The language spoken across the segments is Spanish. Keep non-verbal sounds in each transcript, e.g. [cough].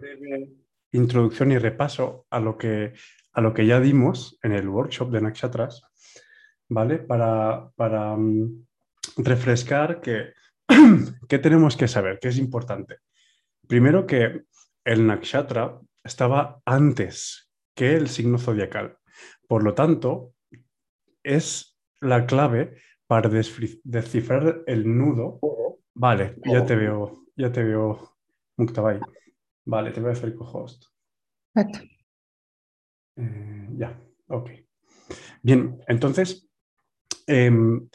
breve introducción y repaso a lo que, a lo que ya dimos en el workshop de Nakshatras, ¿vale? Para, para mm, refrescar que, [clears throat] qué tenemos que saber, qué es importante. Primero que el nakshatra estaba antes que el signo zodiacal. Por lo tanto, es la clave para descifrar el nudo. Vale, ya te veo, ya te veo, Muktabai. Vale, te voy a hacer co-host. Eh, ya, ok. Bien, entonces, em,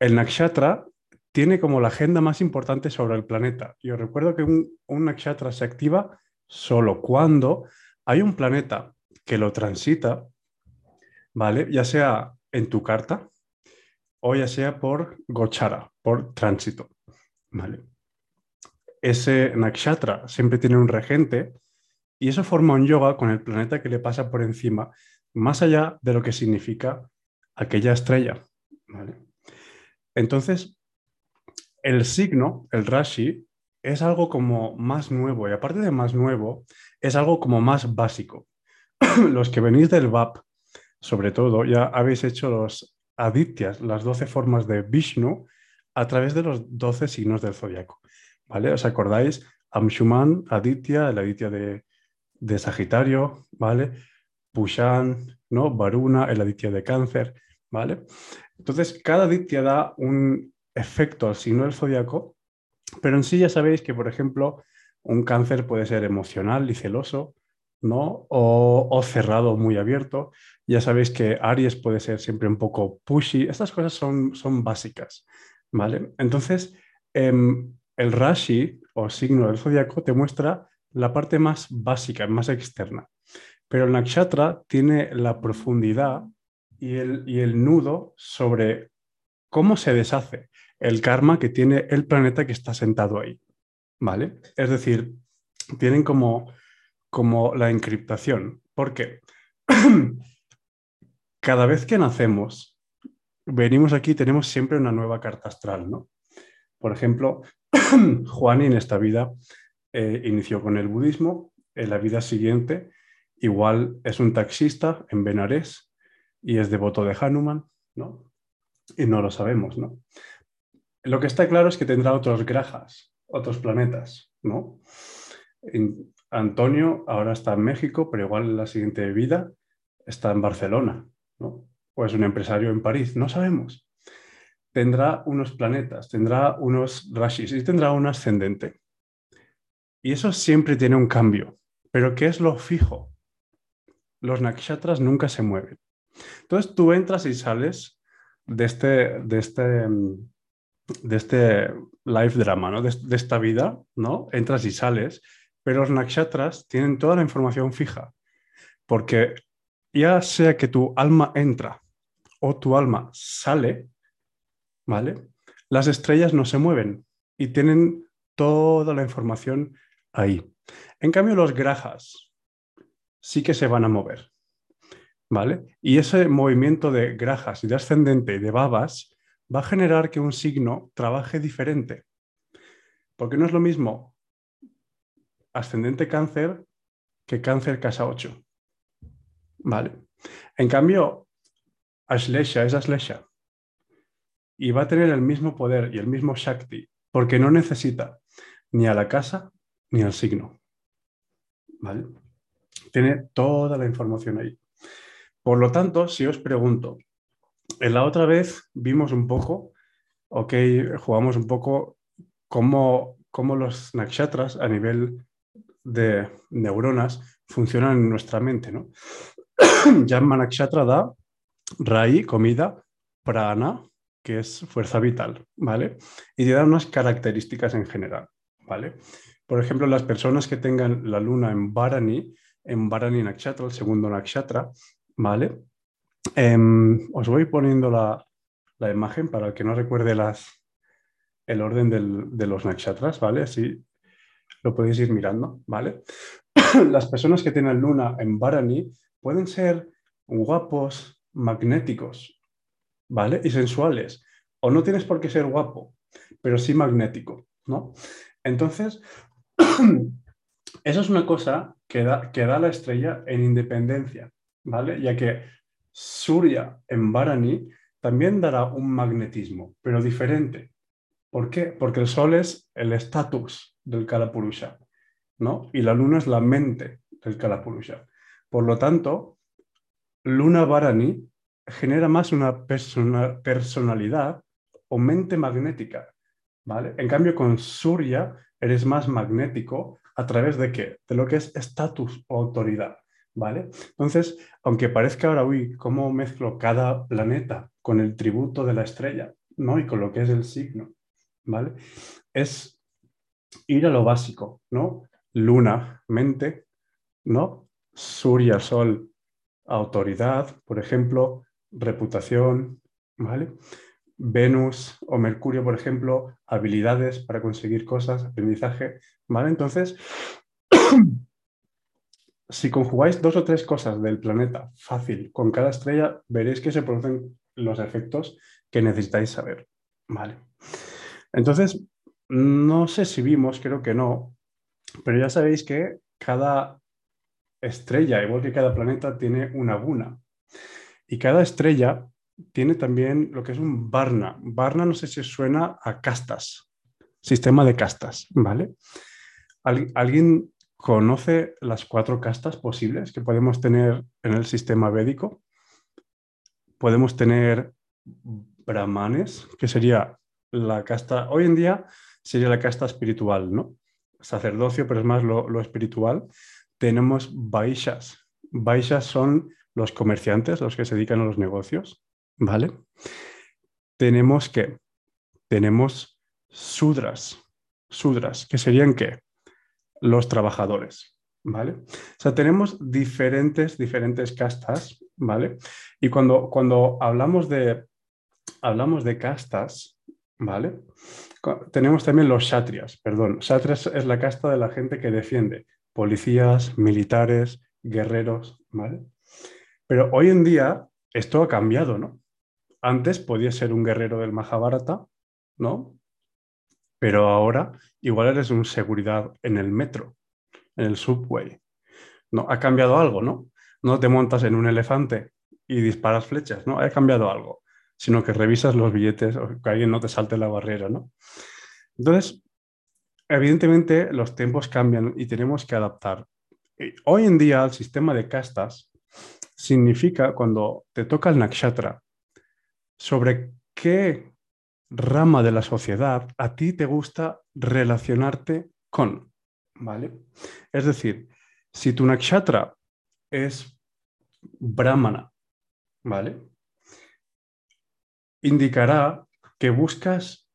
el nakshatra tiene como la agenda más importante sobre el planeta. Yo recuerdo que un, un nakshatra se activa solo cuando hay un planeta que lo transita, ¿vale? Ya sea en tu carta o ya sea por gochara, por tránsito, ¿vale? Ese nakshatra siempre tiene un regente y eso forma un yoga con el planeta que le pasa por encima, más allá de lo que significa aquella estrella, ¿vale? Entonces, el signo, el Rashi, es algo como más nuevo y aparte de más nuevo, es algo como más básico. [clears throat] los que venís del VAP, sobre todo, ya habéis hecho los adityas, las 12 formas de Vishnu, a través de los 12 signos del zodiaco. ¿Vale? ¿Os acordáis? Amshuman, Aditya, el Aditya de, de Sagitario, ¿vale? Pushan, ¿no? Varuna, el Aditya de Cáncer, ¿vale? Entonces, cada Aditya da un efecto al signo del zodiaco, pero en sí ya sabéis que, por ejemplo, un cáncer puede ser emocional y celoso, ¿no? O, cerrado, muy abierto. Ya sabéis que Aries puede ser siempre un poco pushy. Estas cosas son, son básicas, ¿vale? Entonces, em, el Rashi o signo del zodiaco te muestra la parte más básica, más externa. Pero el nakshatra tiene la profundidad y el, y el nudo sobre cómo se deshace el karma que tiene el planeta que está sentado ahí. ¿Vale? Es decir, tienen como como la encriptación. porque [clears throat] Cada vez que nacemos, venimos aquí, tenemos siempre una nueva carta astral, ¿no? Por ejemplo, [coughs] Juan en esta vida eh, inició con el budismo, en la vida siguiente igual es un taxista en Benares y es devoto de Hanuman, ¿no? Y no lo sabemos, ¿no? Lo que está claro es que tendrá otros grajas, otros planetas, ¿no? Antonio ahora está en México, pero igual en la siguiente vida está en Barcelona, ¿no? O es un empresario en París, no sabemos. Tendrá unos planetas, tendrá unos rashis y tendrá un ascendente. Y eso siempre tiene un cambio. Pero ¿qué es lo fijo? Los nakshatras nunca se mueven. Entonces tú entras y sales de este, de este, de este life drama, ¿no? de, de esta vida, ¿no? Entras y sales pero los nakshatras tienen toda la información fija, porque ya sea que tu alma entra o tu alma sale, ¿vale? Las estrellas no se mueven y tienen toda la información ahí. En cambio, los grajas sí que se van a mover, ¿vale? Y ese movimiento de grajas y de ascendente y de babas va a generar que un signo trabaje diferente. Porque no es lo mismo ascendente cáncer que cáncer casa 8. ¿Vale? En cambio, Ashlesha es Ashlesha. Y va a tener el mismo poder y el mismo Shakti, porque no necesita ni a la casa ni al signo. ¿Vale? Tiene toda la información ahí. Por lo tanto, si os pregunto, en la otra vez vimos un poco, ok, jugamos un poco cómo, cómo los nakshatras a nivel de neuronas funcionan en nuestra mente. ¿no? [clears throat] Manakshatra da Rai, comida, Prana, que es fuerza vital, ¿vale? Y te da unas características en general, ¿vale? Por ejemplo, las personas que tengan la luna en Bharani, en Bharani Nakshatra, el segundo Nakshatra, ¿vale? Em, os voy poniendo la, imagen para el que no recuerde las, el orden de los nakshatras, ¿vale? Así lo podéis ir mirando, ¿vale? [clears throat] Las personas que tienen luna en Barani pueden ser guapos, magnéticos, ¿vale? Y sensuales. O no tienes por qué ser guapo, pero sí magnético, ¿no? Entonces, [clears throat] Eso es una cosa que da, que da la estrella en independencia, ¿vale? Ya que Surya en Varani también dará un magnetismo, pero diferente. ¿Por qué? Porque el Sol es el estatus del Kalapurusha, ¿no? Y la Luna es la mente del Kalapurusha. Por lo tanto, Luna Varani genera más una personalidad o mente magnética, ¿vale? En cambio, con Surya eres más magnético a través de qué? De lo que es estatus o autoridad, ¿vale? Entonces, aunque parezca ahora, uy, cómo mezclo cada planeta con el tributo de la estrella, ¿no? Y con lo que es el signo, ¿vale? Es ir a lo básico, ¿no? Luna, mente, ¿no? Surya, sol, autoridad, por ejemplo, reputación, ¿vale? Venus o Mercurio, por ejemplo, habilidades para conseguir cosas, aprendizaje, ¿vale? Entonces, [clears throat] si conjugáis dos o tres cosas del planeta fácil con cada estrella, veréis que se producen los efectos que necesitáis saber, ¿vale? Entonces, no sé si vimos, creo que no, pero ya sabéis que cada estrella, igual que cada planeta, tiene una guna. Y cada estrella tiene también lo que es un Varna. Varna no sé si suena a castas, sistema de castas, ¿vale? ¿Alguien conoce las cuatro castas posibles que podemos tener en el sistema védico? Podemos tener brahmanes, que sería la casta, hoy en día sería la casta espiritual, ¿no? Sacerdocio, pero es más lo, lo espiritual. Tenemos vaishas. Vaishas son los comerciantes, los que se dedican a los negocios. ¿Vale? Tenemos que, tenemos sudras, sudras, que serían qué? Los trabajadores, ¿vale? O sea, tenemos diferentes, diferentes castas, ¿vale? Y cuando, cuando hablamos, de, hablamos de castas, ¿vale? Tenemos también los shatrias, perdón. Shatrias es la casta de la gente que defiende, policías, militares, guerreros, ¿vale? Pero hoy en día esto ha cambiado, ¿no? Antes podías ser un guerrero del Mahabharata, ¿no? Pero ahora igual eres un seguridad en el metro, en el subway. ¿No? Ha cambiado algo, ¿no? No te montas en un elefante y disparas flechas, ¿no? Ha cambiado algo, sino que revisas los billetes o que alguien no te salte la barrera, ¿no? Entonces, evidentemente los tiempos cambian y tenemos que adaptar. Hoy en día el sistema de castas significa cuando te toca el nakshatra sobre qué rama de la sociedad a ti te gusta relacionarte con, ¿vale? Es decir, si tu nakshatra es brahmana, ¿vale? Indicará que buscas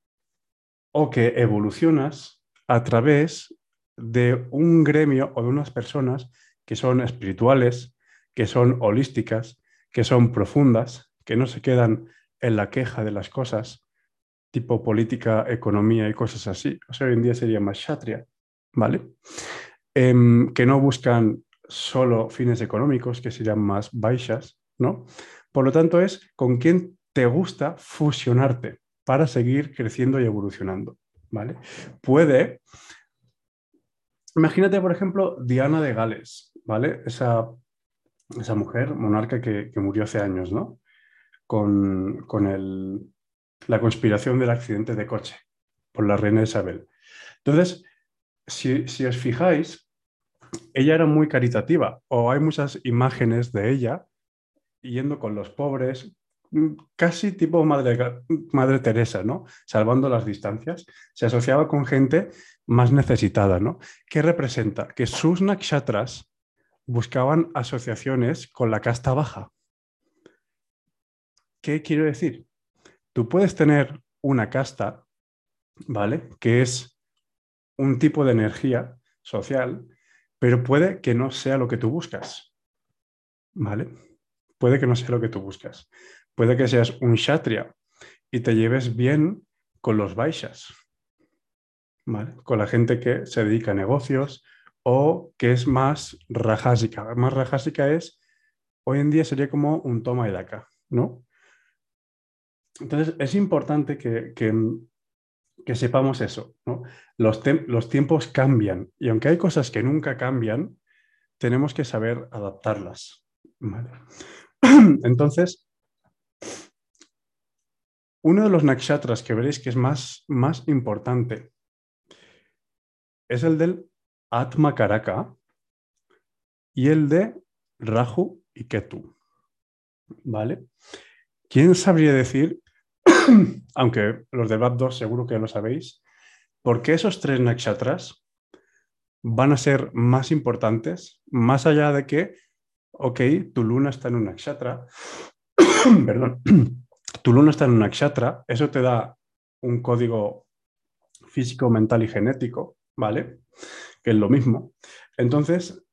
o que evolucionas a través de un gremio o de unas personas que son espirituales, que son holísticas, que son profundas, que no se quedan en la queja de las cosas, tipo política, economía y cosas así. O sea, hoy en día sería más shatria, ¿vale? Em, que no buscan solo fines económicos, que serían más baixas, ¿no? Por lo tanto, es con quién te gusta fusionarte para seguir creciendo y evolucionando, ¿vale? Puede... Imagínate, por ejemplo, Diana de Gales, ¿vale? Esa, esa mujer monarca que, que murió hace años, ¿no? con, la conspiración del accidente de coche por la reina Isabel. Entonces, si, si, os fijáis, ella era muy caritativa o hay muchas imágenes de ella yendo con los pobres, casi tipo Madre, Madre Teresa, ¿no? Salvando las distancias. Se asociaba con gente más necesitada, ¿no? ¿Qué representa? Que sus nakshatras buscaban asociaciones con la casta baja. ¿Qué quiero decir? Tú puedes tener una casta, ¿vale? Que es un tipo de energía social, pero puede que no sea lo que tú buscas, ¿vale? Puede que no sea lo que tú buscas. Puede que seas un kshatriya y te lleves bien con los baixas, ¿vale? Con la gente que se dedica a negocios o que es más rajásica. Más rajásica es, hoy en día sería como un toma y daca, ¿no? Entonces, es importante que, que sepamos eso. Los, los tiempos cambian y aunque hay cosas que nunca cambian, tenemos que saber adaptarlas. [clears throat] Entonces, uno de los nakshatras que veréis que es más, más importante es el del Atma Karaka y el de Rahu y Ketu. ¿Vale? ¿Quién sabría decir, [clears throat] aunque los de BAP 2 seguro que lo sabéis, por qué esos tres nakshatras van a ser más importantes, más allá de que, ok, tu luna está en un nakshatra, [clears throat] perdón, [clears throat] tu luna está en un nakshatra, eso te da un código físico, mental y genético, ¿vale? Que es lo mismo. Entonces,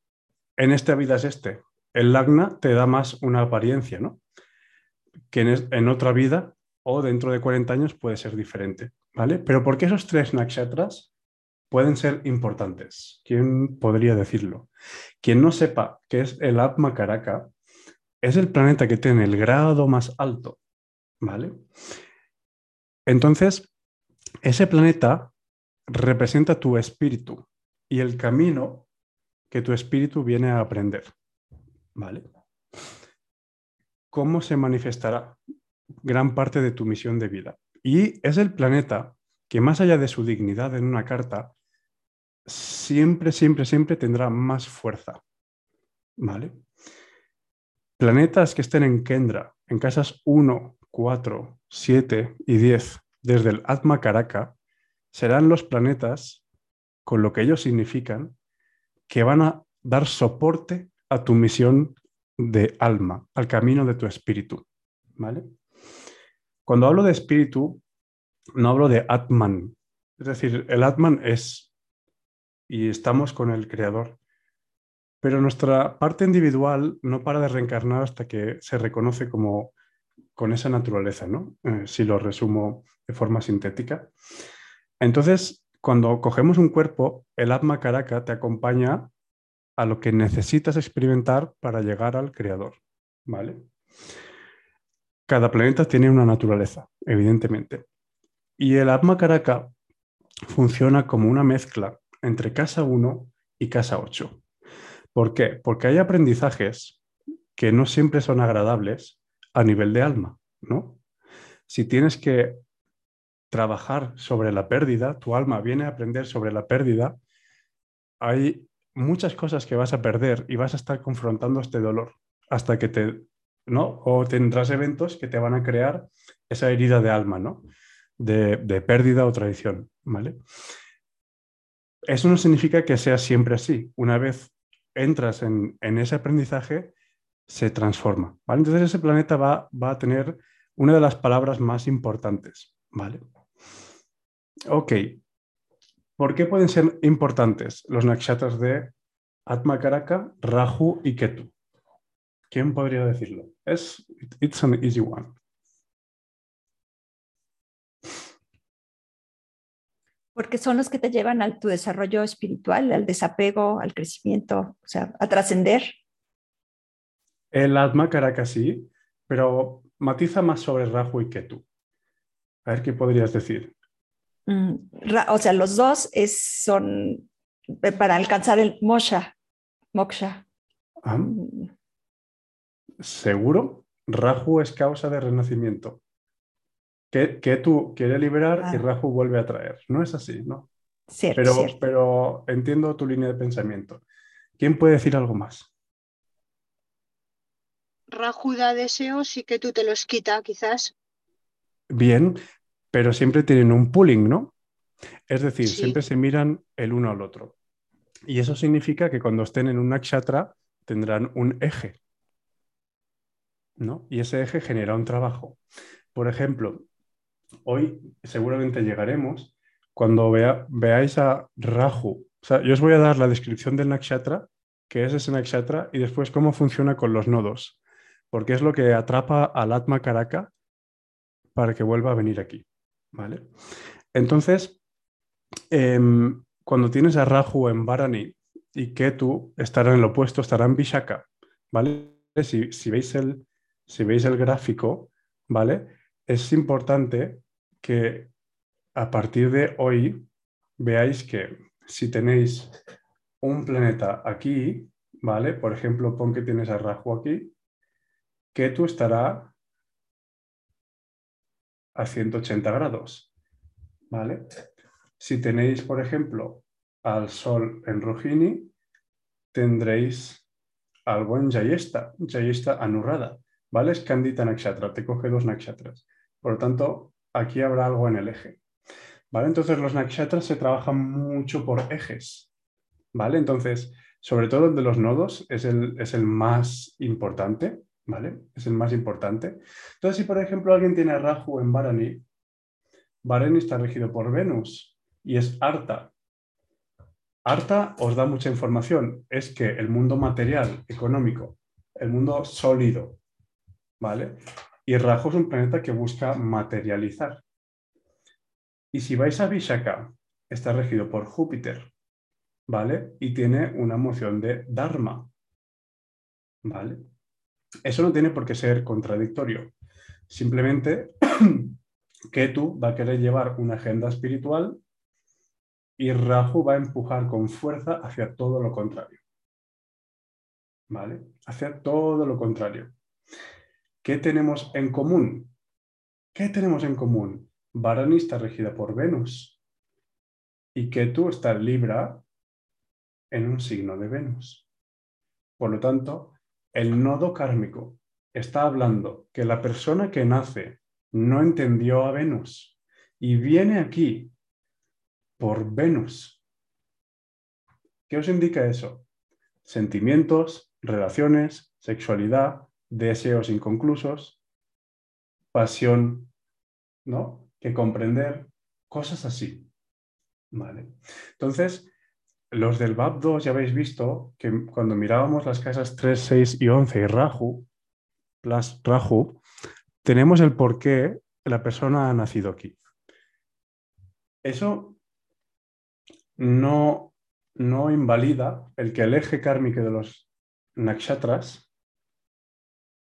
en esta vida es este. El lagna te da más una apariencia, ¿no? Que en, otra vida o dentro de 40 años puede ser diferente, ¿vale? Pero ¿por qué esos tres nakshatras pueden ser importantes? ¿Quién podría decirlo? Quien no sepa qué es el Atma Karaka, es el planeta que tiene el grado más alto, ¿vale? Entonces, ese planeta representa tu espíritu y el camino que tu espíritu viene a aprender. ¿Vale? ¿Cómo se manifestará gran parte de tu misión de vida? Y es el planeta que más allá de su dignidad en una carta, siempre, siempre, siempre tendrá más fuerza. ¿Vale? Planetas que estén en Kendra, en casas 1, 4, 7 y 10, desde el Atma Karaka, serán los planetas, con lo que ellos significan, que van a dar soporte a tu misión de alma, al camino de tu espíritu. ¿Vale? Cuando hablo de espíritu, no hablo de Atman. Es decir, el Atman es y estamos con el Creador. Pero nuestra parte individual no para de reencarnar hasta que se reconoce como con esa naturaleza, ¿no? Eh, si lo resumo de forma sintética. Entonces, cuando cogemos un cuerpo, el Atma Karaka te acompaña a lo que necesitas experimentar para llegar al creador, ¿vale? Cada planeta tiene una naturaleza, evidentemente. Y el Atma Karaka funciona como una mezcla entre casa 1 y casa 8. ¿Por qué? Porque hay aprendizajes que no siempre son agradables a nivel de alma, ¿no? Si tienes que trabajar sobre la pérdida, tu alma viene a aprender sobre la pérdida, hay muchas cosas que vas a perder y vas a estar confrontando este dolor hasta que te, ¿no? O tendrás eventos que te van a crear esa herida de alma, ¿no? De, pérdida o traición, ¿vale? Eso no significa que sea siempre así. Una vez entras en, ese aprendizaje, se transforma. Entonces ese planeta va, va a tener una de las palabras más importantes, ¿vale? Ok. ¿Por qué pueden ser importantes los nakshatras de Atma Karaka, Rahu y Ketu? ¿Quién podría decirlo? Es, it's an easy one. Porque son los que te llevan a tu desarrollo espiritual, al desapego, al crecimiento, o sea, a trascender. El Atma Karaka sí, pero matiza más sobre Rahu y Ketu. A ver qué podrías decir. Mm, o sea, los dos es, son eh, para alcanzar el moksha. moksha. Ah. ¿Seguro? Rahu es causa de renacimiento. Que, tú quieres liberar y Rahu vuelve a traer. No es así, ¿no? Cierto pero, cierto. pero entiendo tu línea de pensamiento. ¿Quién puede decir algo más? Rahu da deseos y que tú te los quita, quizás. Bien, pero siempre tienen un pooling, ¿no? Es decir, siempre se miran el uno al otro. Y eso significa que cuando estén en un nakshatra tendrán un eje, ¿no? Y ese eje genera un trabajo. Por ejemplo, hoy seguramente llegaremos cuando veáis a Rahu. O sea, yo os voy a dar la descripción del nakshatra, que es ese nakshatra, y después cómo funciona con los nodos, porque es lo que atrapa al Atma Karaka para que vuelva a venir aquí. ¿Vale? Entonces, em, cuando tienes a Rahu en Varani y Ketu estarán en el opuesto, estarán en Vishaka, ¿vale? Si, veis el, si veis el gráfico, ¿vale? Es importante que a partir de hoy veáis que si tenéis un planeta aquí, ¿vale? Por ejemplo, pon que tienes a Rahu aquí, Ketu estará a 180 grados, ¿vale? Si tenéis, por ejemplo, al Sol en Rohini, tendréis algo en Jayesta, Jayesta anurrada, ¿vale? Es Candita Nakshatra, te coge dos nakshatras. Por lo tanto, aquí habrá algo en el eje. ¿Vale? Entonces los nakshatras se trabajan mucho por ejes. ¿Vale? Entonces, sobre todo el de los nodos es el, es el más importante. ¿Vale? Es el más importante. Entonces, si por ejemplo alguien tiene Rahu en Varani, Varani está regido por Venus y es Arta. Arta os da mucha información. Es que el mundo material, económico, el mundo sólido, ¿vale? Y Rahu es un planeta que busca materializar. Y si vais a Vishaka, está regido por Júpiter, ¿vale? Y tiene una moción de Dharma, ¿vale? Eso no tiene por qué ser contradictorio. Simplemente [clears throat] que tú va a querer llevar una agenda espiritual y Rahu va a empujar con fuerza hacia todo lo contrario. ¿Vale? Hacia todo lo contrario. ¿Qué tenemos en común? ¿Qué tenemos en común? Varani está regida por Venus y Ketu está Libra en un signo de Venus. Por lo tanto, el nodo kármico está hablando que la persona que nace no entendió a Venus y viene aquí por Venus. ¿Qué os indica eso? Sentimientos, relaciones, sexualidad, deseos inconclusos, pasión, ¿no? Que comprender, cosas así. ¿Vale? Entonces, los del BAP 2 ya habéis visto que cuando mirábamos las casas 3, 6 y 11 y Raju, plus Raju, tenemos el por qué la persona ha nacido aquí. Eso no, no invalida el que el eje kármico de los nakshatras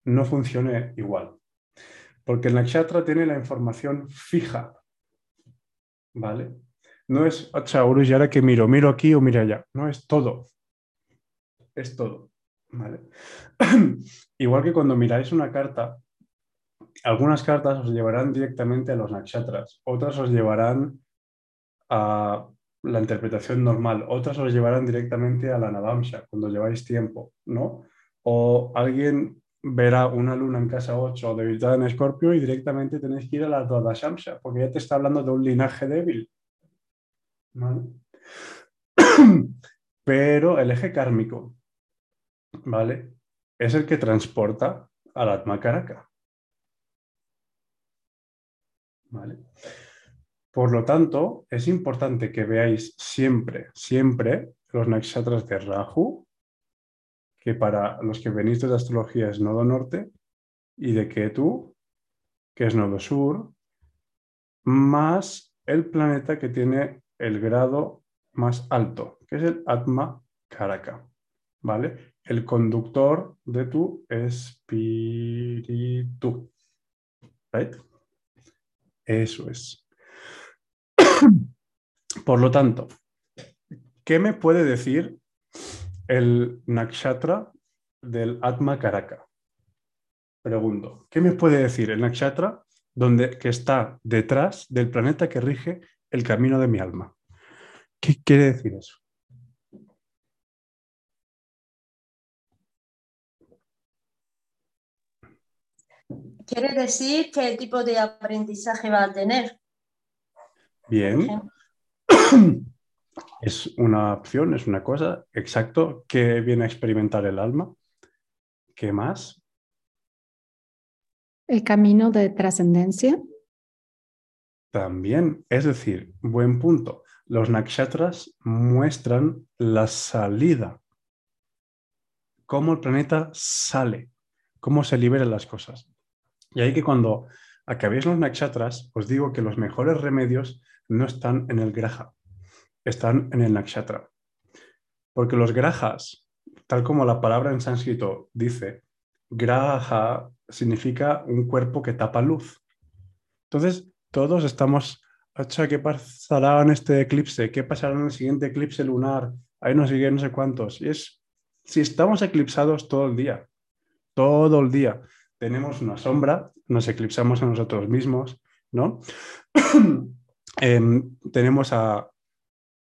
no funcione igual. Porque el nakshatra tiene la información fija. ¿Vale? No es, Urus, y ahora que miro, miro aquí o miro allá. No, es todo. Es todo. ¿Vale? [clears throat] igual que cuando miráis una carta, algunas cartas os llevarán directamente a los nakshatras, otras os llevarán a la interpretación normal, otras os llevarán directamente a la navamsha cuando lleváis tiempo, ¿no? O alguien verá una luna en casa 8 debilitada en Escorpio y directamente tenéis que ir a la Dada Shamsa, porque ya te está hablando de un linaje débil. [clears throat] Pero el eje kármico, ¿vale? Es el que transporta al Atma Karaka. ¿Vale? Por lo tanto, es importante que veáis siempre, siempre los nakshatras de Rahu, que para los que venís de la astrología es nodo norte, y de Ketu, que es nodo sur, más el planeta que tiene el grado más alto, que es el Atma Karaka, ¿vale? El conductor de tu espíritu. ¿Right? Eso es. [clears throat] Por lo tanto, ¿qué me puede decir el nakshatra del Atma Karaka. Pregunto, ¿qué me puede decir el nakshatra donde, que está detrás del planeta que rige el camino de mi alma? ¿Qué quiere decir eso? Quiere decir qué tipo de aprendizaje va a tener. Bien. [clears throat] es una opción, es una cosa, exacto, que viene a experimentar el alma. ¿Qué más? El camino de trascendencia. También, es decir, buen punto. Los nakshatras muestran la salida, cómo el planeta sale, cómo se liberan las cosas. Y ahí que cuando acabéis los nakshatras, os digo que los mejores remedios no están en el graja, están en el nakshatra. Porque los grajas, tal como la palabra en sánscrito dice, graha significa un cuerpo que tapa luz. Entonces, todos estamos Ocha, ¿qué pasará en este eclipse? ¿Qué pasará en el siguiente eclipse lunar? Hay no sé no sé cuántos. Y es, si estamos eclipsados todo el día, todo el día, tenemos una sombra, nos eclipsamos a nosotros mismos, ¿no? [clears throat] Em, tenemos a,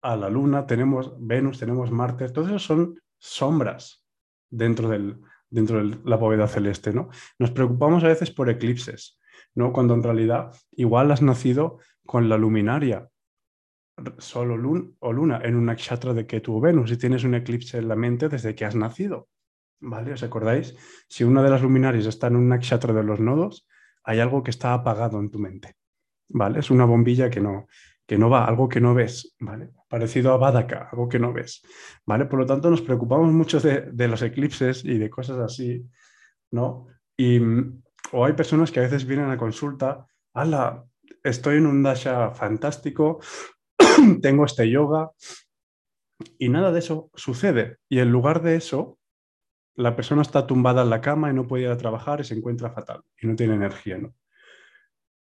a la Luna, tenemos Venus, tenemos Marte, todos esos son sombras dentro, del, dentro de la bóveda celeste, ¿no? Nos preocupamos a veces por eclipses, ¿no? Cuando en realidad igual has nacido con la luminaria, Sol o, Luna, en una nakshatra de que tu Venus y tienes un eclipse en la mente desde que has nacido, ¿vale? ¿Os acordáis? Si una de las luminarias está en un nakshatra de los nodos, hay algo que está apagado en tu mente, ¿vale? Es una bombilla que no, que no va, algo que no ves, ¿vale? Parecido a Badaka, algo que no ves, ¿vale? Por lo tanto, nos preocupamos mucho de, los eclipses y de cosas así, ¿no? Y, o hay personas que a veces vienen a consulta, ala, estoy en un dasha fantástico, [clears throat] tengo este yoga, y nada de eso sucede. Y en lugar de eso, la persona está tumbada en la cama y no puede ir a trabajar y se encuentra fatal y no tiene energía, ¿no?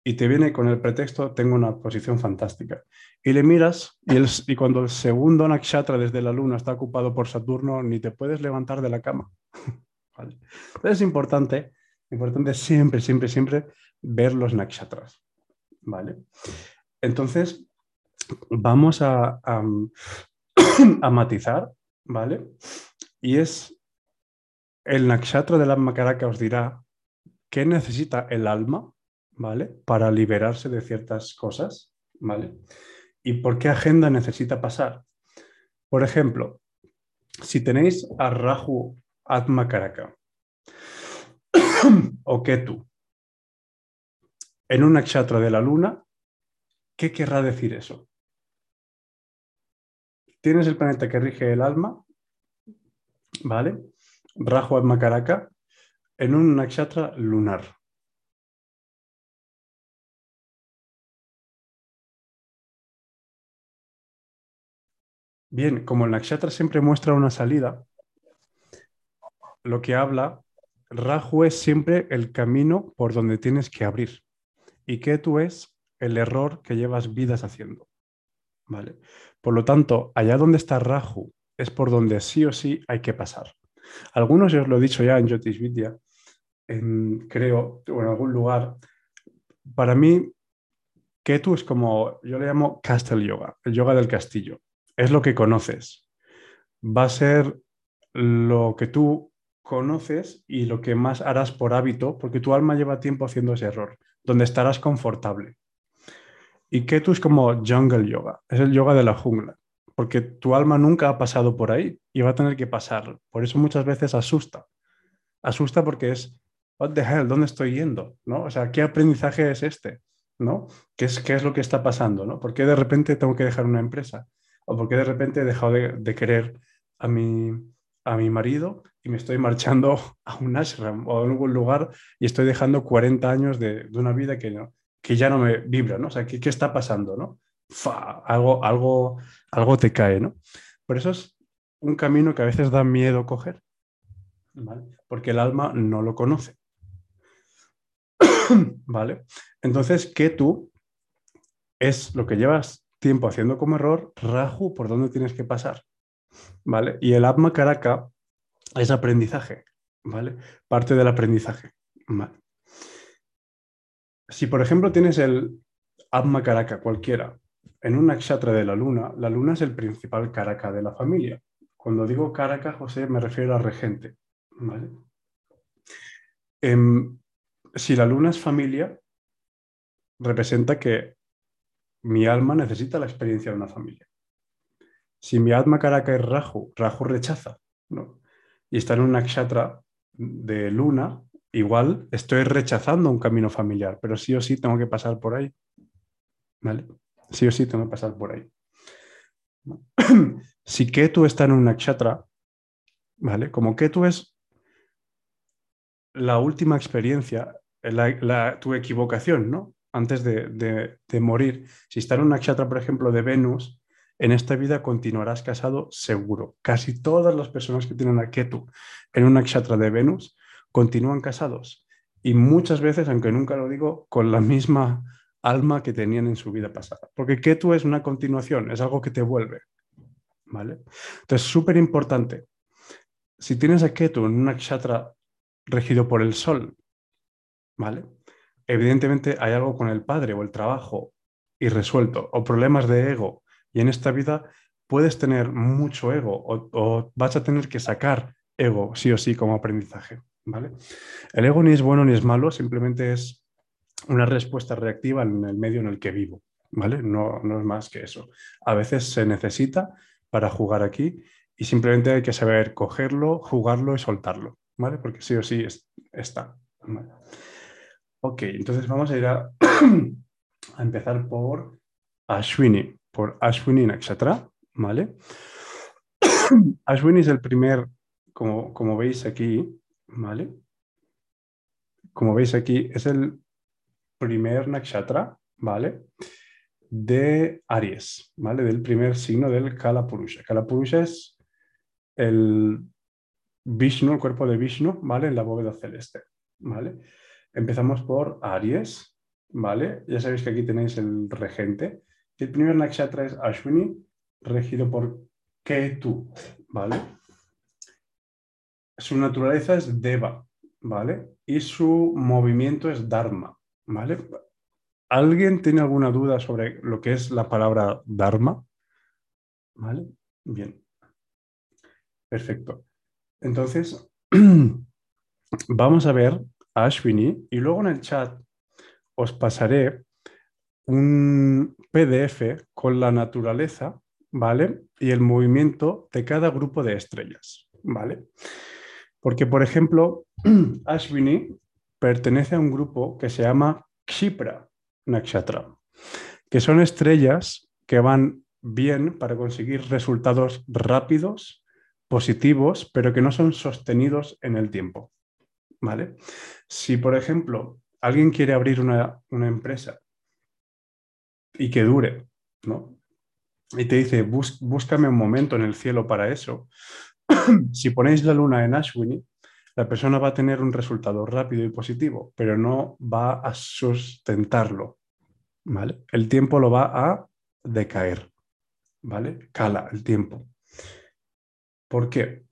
y te viene con el pretexto, tengo una posición fantástica. Y le miras y, y cuando el segundo nakshatra desde la luna está ocupado por Saturno, ni te puedes levantar de la cama. [laughs] Entonces es importante, importante siempre, siempre, siempre ver los nakshatras. ¿Vale? Entonces, vamos a, a, matizar, ¿vale? Y es el nakshatra del alma karaka os dirá qué necesita el alma ¿vale? Para liberarse de ciertas cosas, ¿vale? ¿Y por qué agenda necesita pasar? Por ejemplo, si tenéis a Rahu Atma Karaka [clears throat] o Ketu en un nakshatra de la luna, ¿qué querrá decir eso? Tienes el planeta que rige el alma, ¿vale? Rahu Atma en un nakshatra lunar. Bien, como el nakshatra siempre muestra una salida, lo que habla, Raju es siempre el camino por donde tienes que abrir. Y Ketu es el error que llevas vidas haciendo. ¿Vale? Por lo tanto, allá donde está Raju es por donde sí o sí hay que pasar. Algunos yo os lo he dicho ya en Jyotish Vidya, en, creo, o en algún lugar. Para mí, Ketu es como, yo le llamo Castle Yoga, el yoga del castillo es lo que conoces. Va a ser lo que tú conoces y lo que más harás por hábito, porque tu alma lleva tiempo haciendo ese error, donde estarás confortable. Y Ketu es como jungle yoga, es el yoga de la jungla, porque tu alma nunca ha pasado por ahí y va a tener que pasar. Por eso muchas veces asusta. Asusta porque es, what the hell, ¿dónde estoy yendo? ¿No? O sea, ¿qué aprendizaje es este? ¿No? ¿Qué es, qué es lo que está pasando? ¿no? ¿Por qué de repente tengo que dejar una empresa? o porque de repente he dejado de, querer a mi, a mi marido y me estoy marchando [laughs] a un ashram o a algún lugar y estoy dejando 40 años de, una vida que, no, que ya no me vibra, ¿no? O sea, ¿qué, qué está pasando, no? algo, algo, algo te cae, ¿no? Por eso es un camino que a veces da miedo coger. Porque el alma no lo conoce. [coughs] ¿Vale? Entonces, ¿qué tú es lo que llevas tiempo haciendo como error, Raju, ¿por dónde tienes que pasar? ¿Vale? Y el Atma Karaka es aprendizaje, ¿vale? Parte del aprendizaje, Si, por ejemplo, tienes el Atma Karaka cualquiera en un nakshatra de la luna, la luna es el principal Karaka de la familia. Cuando digo Karaka, José, me refiero a regente, ¿vale? Em, si la luna es familia, representa que mi alma necesita la experiencia de una familia. Si mi alma karaka es Raju, Raju rechaza, ¿no? Y está en un nakshatra de luna, igual estoy rechazando un camino familiar, pero sí o sí tengo que pasar por ahí. ¿Vale? Sí o sí tengo que pasar por ahí. [clears throat] si Ketu está en un nakshatra, ¿vale? Como Ketu es la última experiencia, tu equivocación, ¿no? antes de, morir. Si está en un nakshatra, por ejemplo, de Venus, en esta vida continuarás casado seguro. Casi todas las personas que tienen a Ketu en un nakshatra de Venus continúan casados. Y muchas veces, aunque nunca lo digo, con la misma alma que tenían en su vida pasada. Porque Ketu es una continuación, es algo que te vuelve. ¿Vale? Entonces, súper importante. Si tienes a Ketu en un nakshatra regido por el sol, ¿vale? Evidentemente hay algo con el padre o el trabajo irresuelto o problemas de ego. Y en esta vida puedes tener mucho ego o, vas a tener que sacar ego sí o sí como aprendizaje. ¿vale? El ego ni es bueno ni es malo, simplemente es una respuesta reactiva en el medio en el que vivo. ¿vale? No, no es más que eso. A veces se necesita para jugar aquí y simplemente hay que saber cogerlo, jugarlo y soltarlo. ¿vale? Porque sí o sí está. Ok, entonces vamos a ir a, [clears throat] a empezar por Ashwini, por Ashwini Nakshatra, ¿vale? [clears throat] Ashwini es el primer, como, como veis aquí, ¿vale? Como veis aquí, es el primer nakshatra, ¿vale? De Aries, ¿vale? Del primer signo del Kalapurusha. Kalapurusha es el Vishnu, el cuerpo de Vishnu, ¿vale? En la bóveda celeste, ¿vale? Empezamos por Aries, ¿vale? Ya sabéis que aquí tenéis el regente. El primer nakshatra es Ashwini, regido por Ketu, ¿vale? Su naturaleza es Deva, ¿vale? Y su movimiento es Dharma, ¿vale? ¿Alguien tiene alguna duda sobre lo que es la palabra Dharma? ¿Vale? Bien. Perfecto. Entonces, [clears throat] vamos a ver a Ashwini y luego en el chat os pasaré un PDF con la naturaleza, ¿vale? Y el movimiento de cada grupo de estrellas, ¿vale? Porque, por ejemplo, [clears throat] Ashwini pertenece a un grupo que se llama Kshipra Nakshatra, que son estrellas que van bien para conseguir resultados rápidos, positivos, pero que no son sostenidos en el tiempo. ¿Vale? Si, por ejemplo, alguien quiere abrir una, una empresa y que dure, ¿no? Y te dice, búscame un momento en el cielo para eso, [clears throat] si ponéis la luna en Ashwini, la persona va a tener un resultado rápido y positivo, pero no va a sustentarlo. ¿vale? El tiempo lo va a decaer. ¿vale? Cala el tiempo. ¿Por qué?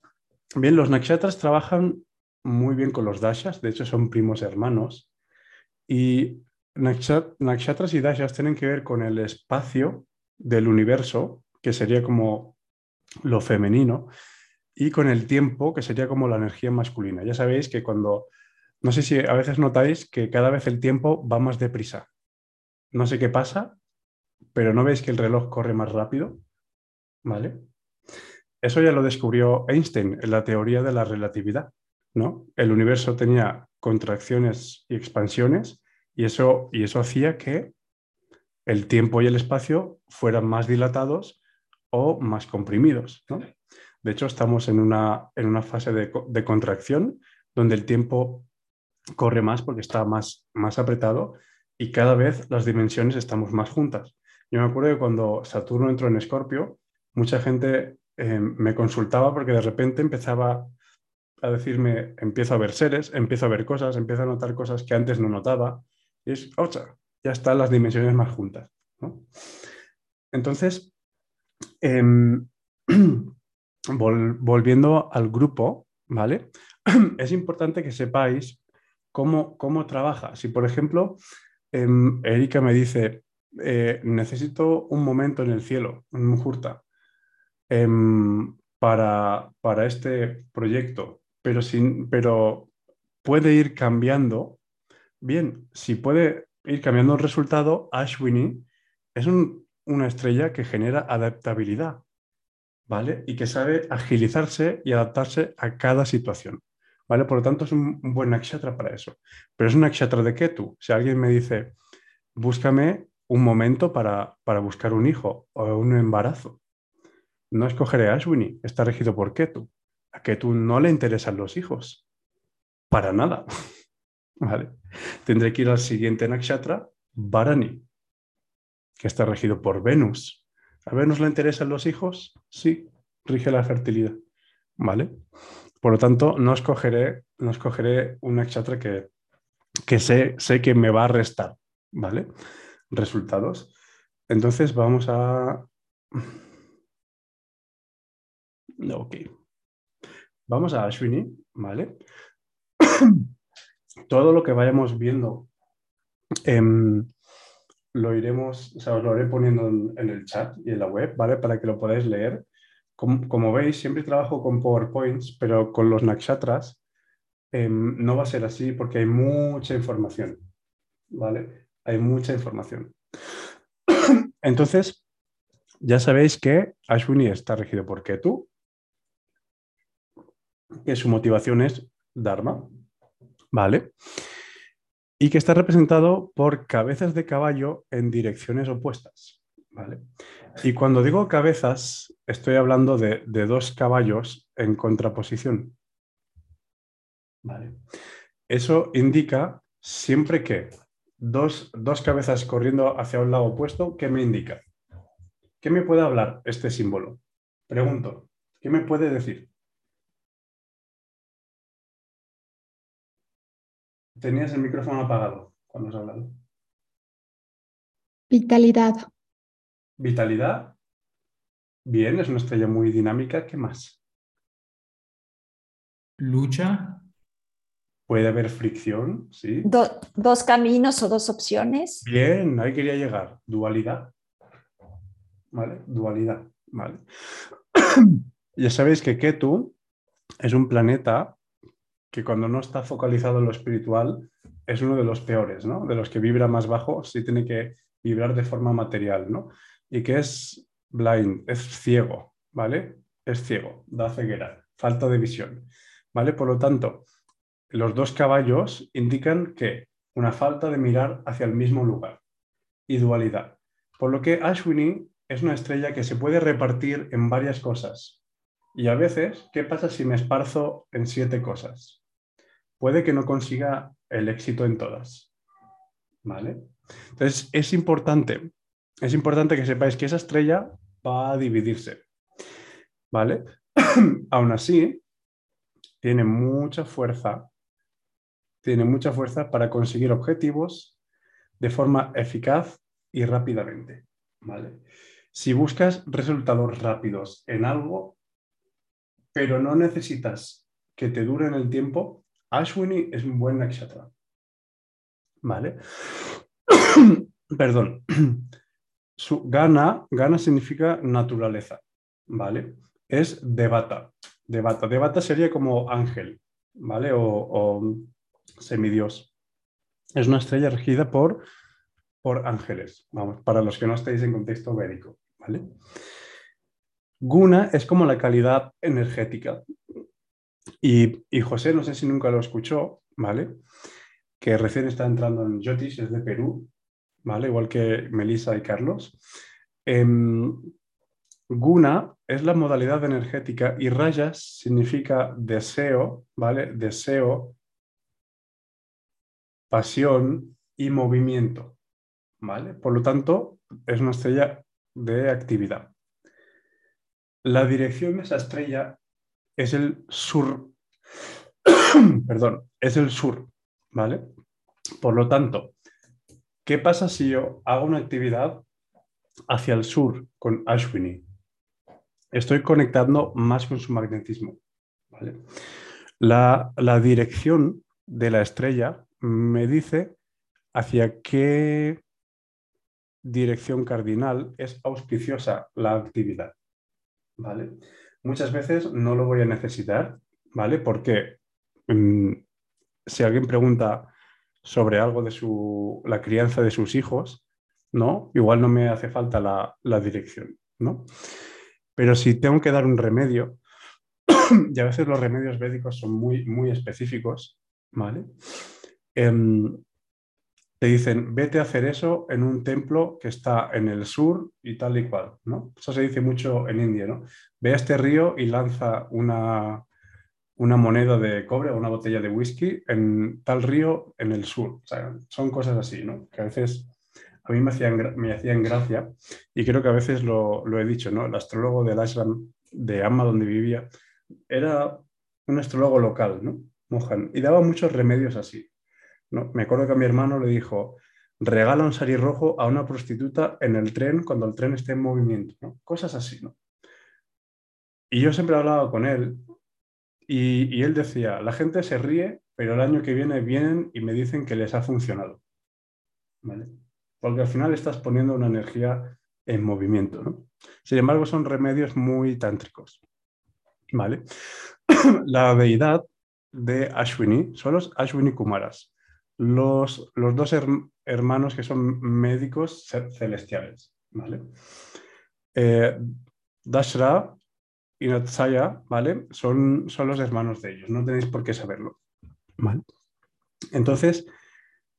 Bien, los nakshatras trabajan muy bien con los dashas, de hecho son primos hermanos, y nakshatras y dashas tienen que ver con el espacio del universo, que sería como lo femenino, y con el tiempo, que sería como la energía masculina. Ya sabéis que cuando, no sé si a veces notáis que cada vez el tiempo va más deprisa. No sé qué pasa, pero ¿no veis que el reloj corre más rápido? ¿Vale? Eso ya lo descubrió Einstein en la teoría de la relatividad. ¿no? El universo tenía contracciones y expansiones y eso, y eso hacía que el tiempo y el espacio fueran más dilatados o más comprimidos. ¿no? De hecho, estamos en una, en una fase de, de, contracción donde el tiempo corre más porque está más, más apretado y cada vez las dimensiones estamos más juntas. Yo me acuerdo que cuando Saturno entró en Escorpio, mucha gente eh, me consultaba porque de repente empezaba a decirme, empiezo a ver seres, empiezo a ver cosas, empiezo a notar cosas que antes no notaba. Es, ocha, ya están las dimensiones más juntas. ¿no? Entonces, [clears throat] vol volviendo al grupo, ¿vale? [clears throat] es importante que sepáis cómo, cómo trabaja. Si, por ejemplo, eh, Erika me dice, eh, necesito un momento en el cielo, un mujurta, eh, para, para, este proyecto, pero, sin, pero puede ir cambiando. Bien, si puede ir cambiando el resultado, Ashwini es un, una estrella que genera adaptabilidad. ¿vale? Y que sabe agilizarse y adaptarse a cada situación, ¿vale? Por lo tanto, es un, un buen nakshatra para eso. Pero es un nakshatra de Ketu. Si alguien me dice, búscame un momento para, para buscar un hijo o un embarazo, no escogeré Ashwini, está regido por Ketu. A Ketu no le interesan los hijos, para nada. [laughs] ¿Vale? Tendré que ir al siguiente nakshatra, Varani, que está regido por Venus. ¿A Venus le interesan los hijos? Sí, rige la fertilidad. ¿Vale? Por lo tanto, no escogeré, no escogeré un nakshatra que, que sé, sé que me va a restar. ¿Vale? resultados. Entonces vamos a... Ok. Vamos a Ashwini, ¿vale? Todo lo que vayamos viendo em, lo iremos, os lo iré poniendo en, el chat y en la web, ¿vale? Para que lo podáis leer. Como, como veis, siempre trabajo con PowerPoints, pero con los nakshatras eh, no va a ser así porque hay mucha información, ¿vale? Hay mucha información. [clears throat] Entonces, ya sabéis que Ashwini está regido por Ketu, que su motivación es Dharma, ¿vale? Y que está representado por cabezas de caballo en direcciones opuestas, ¿vale? Y cuando digo cabezas, estoy hablando de, de dos caballos en contraposición. ¿Vale? Eso indica siempre que dos, dos cabezas corriendo hacia un lado opuesto, ¿qué me indica? ¿Qué me puede hablar este símbolo? Pregunto, ¿qué me puede decir? Tenías el micrófono apagado cuando has hablado. Vitalidad. Vitalidad. Bien, es una estrella muy dinámica. ¿Qué más? Lucha. Puede haber fricción, ¿sí? Do, dos caminos o dos opciones. Bien, ahí quería llegar. Dualidad. ¿Vale? Dualidad. ¿Vale? [clears throat] ya sabéis que Ketu es un planeta que cuando no está focalizado en lo espiritual es uno de los peores, ¿no? De los que vibra más bajo, sí tiene que vibrar de forma material, ¿no? Y que es blind, es ciego, ¿vale? Es ciego, da ceguera, falta de visión, ¿vale? Por lo tanto, los dos caballos indican que una falta de mirar hacia el mismo lugar y dualidad. Por lo que Ashwini es una estrella que se puede repartir en varias cosas. Y a veces, ¿qué pasa si me esparzo en siete cosas? Puede que no consiga el éxito en todas. ¿Vale? Entonces, es importante, es importante que sepáis que esa estrella va a dividirse. ¿Vale? [clears throat] Aún así, tiene mucha fuerza, tiene mucha fuerza para conseguir objetivos de forma eficaz y rápidamente. ¿Vale? Si buscas resultados rápidos en algo, pero no necesitas que te dure en el tiempo, Ashwini es un buen nakshatra. ¿Vale? [coughs] Perdón. [coughs] Su gana, gana significa naturaleza. ¿Vale? Es devata. Devata. Devata sería como ángel, ¿vale? O, semidios. Es una estrella regida por, por ángeles, vamos, para los que no estéis en contexto védico, ¿vale? Guna es como la calidad energética. Y, José, no sé si nunca lo escuchó, ¿vale? Que recién está entrando en Jyotish, es de Perú, ¿vale? Igual que Melissa y Carlos. Eh, Guna es la modalidad energética y rayas significa deseo, ¿vale? Deseo, pasión y movimiento, ¿vale? Por lo tanto, es una estrella de actividad. La dirección de esa estrella es el sur. [coughs] Perdón, es el sur, ¿vale? Por lo tanto, ¿qué pasa si yo hago una actividad hacia el sur con Ashwini? Estoy conectando más con su magnetismo. ¿vale? La, la dirección de la estrella me dice hacia qué dirección cardinal es auspiciosa la actividad. ¿Vale? Muchas veces no lo voy a necesitar, ¿vale? Porque mmm, si alguien pregunta sobre algo de su, la crianza de sus hijos, ¿no? Igual no me hace falta la, la dirección, ¿no? Pero si tengo que dar un remedio, [clears throat] y a veces los remedios médicos son muy, muy específicos, ¿vale? Eh, te dicen, vete a hacer eso en un templo que está en el sur y tal y cual, ¿no? Eso se dice mucho en India, ¿no? Ve a este río y lanza una, una moneda de cobre o una botella de whisky en tal río en el sur. Son cosas así, ¿no? Que a veces a mí me hacían, me hacían gracia y creo que a veces lo, lo he dicho, ¿no? El astrólogo del ashram de Amma, donde vivía, era un astrólogo local, ¿no? Mohan, y daba muchos remedios así. Me acuerdo que a mi hermano le dijo, regala un sari rojo a una prostituta en el tren cuando el tren esté en movimiento. Cosas así. Y yo siempre hablaba con él y, él decía, la gente se ríe, pero el año que viene vienen y me dicen que les ha funcionado. Porque al final estás poniendo una energía en movimiento. Sin embargo, son remedios muy tántricos. ¿Vale? [clears throat] La deidad de Ashwini son los Ashwini Kumaras, los, los dos her- hermanos que son médicos ce- celestiales. ¿vale? Eh, Dashra y Natsaya, ¿vale? Son, son los hermanos de ellos, no tenéis por qué saberlo. ¿vale? Entonces,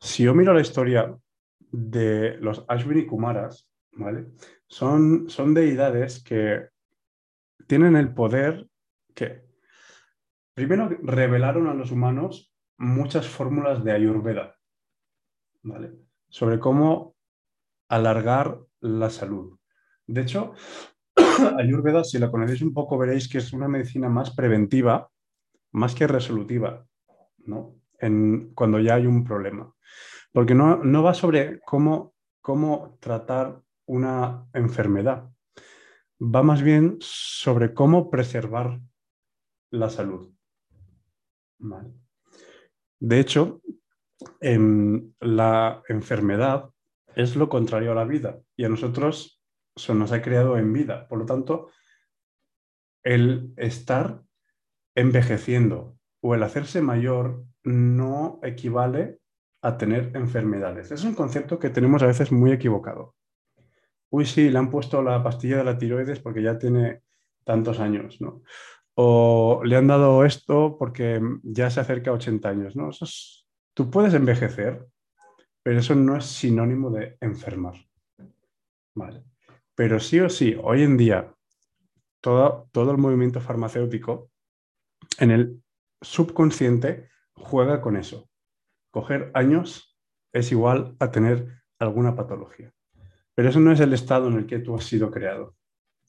si yo miro la historia de los Ashwini Kumaras, ¿vale? Son, son deidades que tienen el poder que, primero, revelaron a los humanos muchas fórmulas de Ayurveda. Sobre cómo alargar la salud. De hecho, [clears throat] Ayurveda, si la conocéis un poco, veréis que es una medicina más preventiva, más que resolutiva, ¿no? Cuando ya hay un problema. Porque no, va sobre cómo, tratar una enfermedad, va más bien sobre cómo preservar la salud. De hecho, em, la enfermedad es lo contrario a la vida y a nosotros se nos ha creado en vida. Por lo tanto, el estar envejeciendo o el hacerse mayor no equivale a tener enfermedades. Es un concepto que tenemos a veces muy equivocado. Uy, sí, le han puesto la pastilla de la tiroides porque ya tiene tantos años, ¿no? O le han dado esto porque ya se acerca a 80 años, ¿no? Tú puedes envejecer, pero eso no es sinónimo de enfermar. Vale. Pero sí o sí, hoy en día, todo, todo el movimiento farmacéutico en el subconsciente juega con eso. Coger años es igual a tener alguna patología. Pero eso no es el estado en el que tú has sido creado.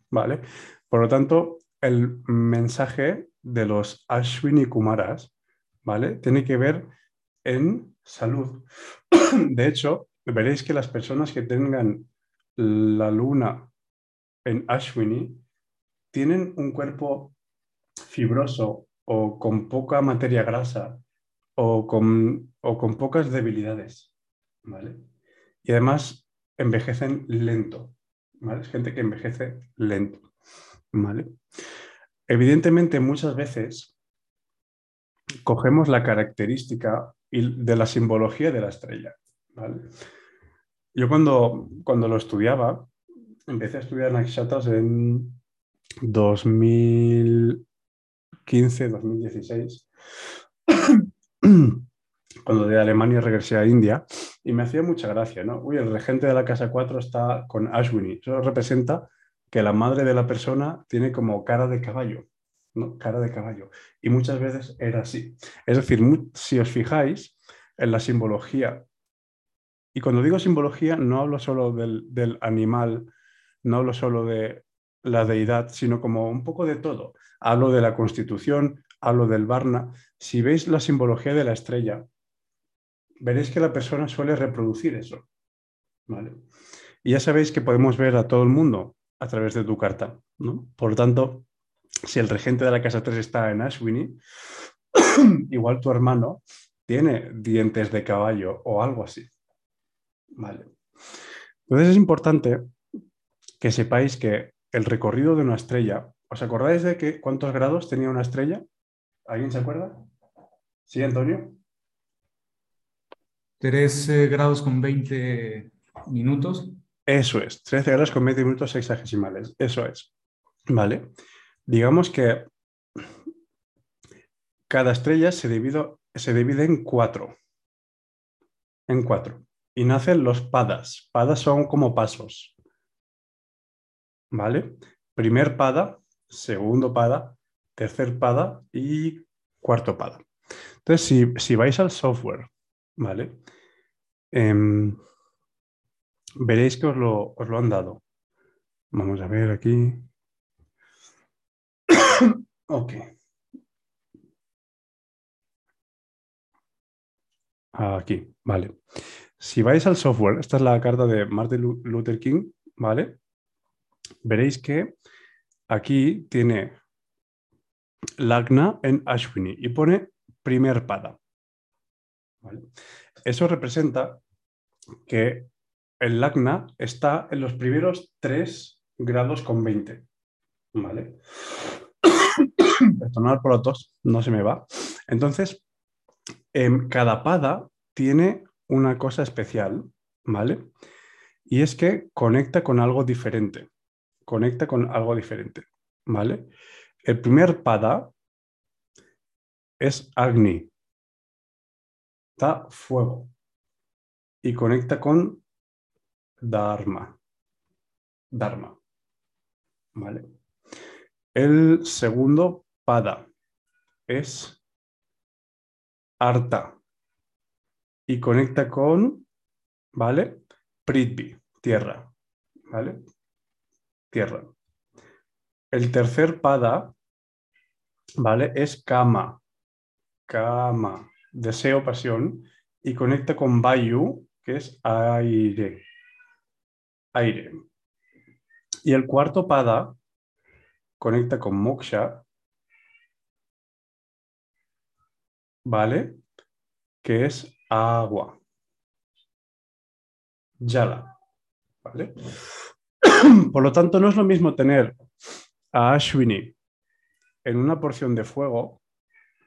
¿Vale? Por lo tanto, el mensaje de los Ashwini Kumaras, ¿vale? Tiene que ver en salud. [clears throat] De hecho, veréis que las personas que tengan la luna en Ashwini tienen un cuerpo fibroso o con poca materia grasa o con, o con pocas debilidades, ¿vale? Y además envejecen lento. Es gente que envejece lento, ¿vale? Evidentemente, muchas veces cogemos la característica de la simbología de la estrella, ¿vale? Yo cuando, cuando lo estudiaba, empecé a estudiar nakshatras en 2015, 2016, [coughs] cuando de Alemania regresé a India, y me hacía mucha gracia, ¿no? Uy, el regente de la casa 4 está con Ashwini. Eso representa que la madre de la persona tiene como cara de caballo, ¿no? Cara de caballo. Y muchas veces era así. Es decir, si os fijáis en la simbología, y cuando digo simbología no hablo solo del, del animal, no hablo solo de la deidad, sino como un poco de todo. Hablo de la constitución, hablo del Varna. Si veis la simbología de la estrella, veréis que la persona suele reproducir eso. ¿vale? Y ya sabéis que podemos ver a todo el mundo a través de tu carta. ¿no? Por lo tanto, si el regente de la casa 3 está en Ashwini, [coughs] igual tu hermano tiene dientes de caballo o algo así. Vale. Entonces es importante que sepáis que el recorrido de una estrella, ¿os acordáis de que cuántos grados tenía una estrella? ¿Alguien se acuerda? ¿Sí, Antonio? 13 grados con 20 minutos. Eso es, 13 grados con 20 minutos sexagesimales, eso es. Vale. Digamos que cada estrella se divide, se divide en cuatro. En cuatro. Y nacen los padas. Padas son como pasos. ¿Vale? Primer pada, segundo pada, tercer pada y cuarto pada. Entonces, si, si vais al software, ¿vale? Em, veréis que os lo, os lo han dado. Vamos a ver aquí. [coughs] ok. Aquí, vale. Si vais al software, esta es la carta de Martin Lu- Luther King, ¿vale? Veréis que aquí tiene Lagna en Ashwini y pone primer pada. ¿vale? Eso representa que el Lagna está en los primeros 3 grados con 20. ¿Vale? [coughs] Perdonad por la tos, no se me va. Entonces, em, cada pada tiene una cosa especial, ¿vale? Y es que conecta con algo diferente. Conecta con algo diferente, ¿vale? El primer pada es Agni, da fuego y conecta con Dharma. Dharma. ¿Vale? El segundo pada es Arta y conecta con, ¿vale? Prithvi, tierra, ¿vale? Tierra. El tercer pada, ¿vale? Es Kama, Kama, deseo, pasión, y conecta con Vayu, que es aire, aire. Y el cuarto pada conecta con Moksha, ¿vale? Que es agua. Yala, ¿vale? [clears throat] Por lo tanto, no es lo mismo tener a Ashwini en una porción de fuego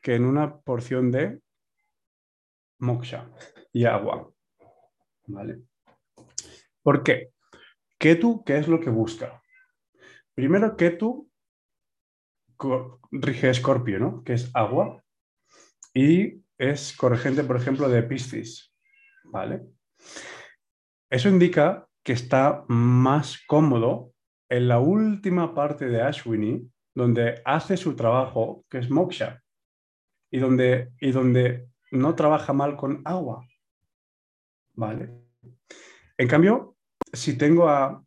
que en una porción de moksha y agua. ¿Vale? ¿Por qué? Ketu, ¿qué es lo que busca? Primero, Ketu rige Escorpio, ¿no? Que es agua. Y es corregente, por ejemplo, de Piscis. ¿Vale? Eso indica que está más cómodo en la última parte de Ashwini, donde hace su trabajo, que es moksha, y donde, y donde no trabaja mal con agua. ¿Vale? En cambio, si tengo a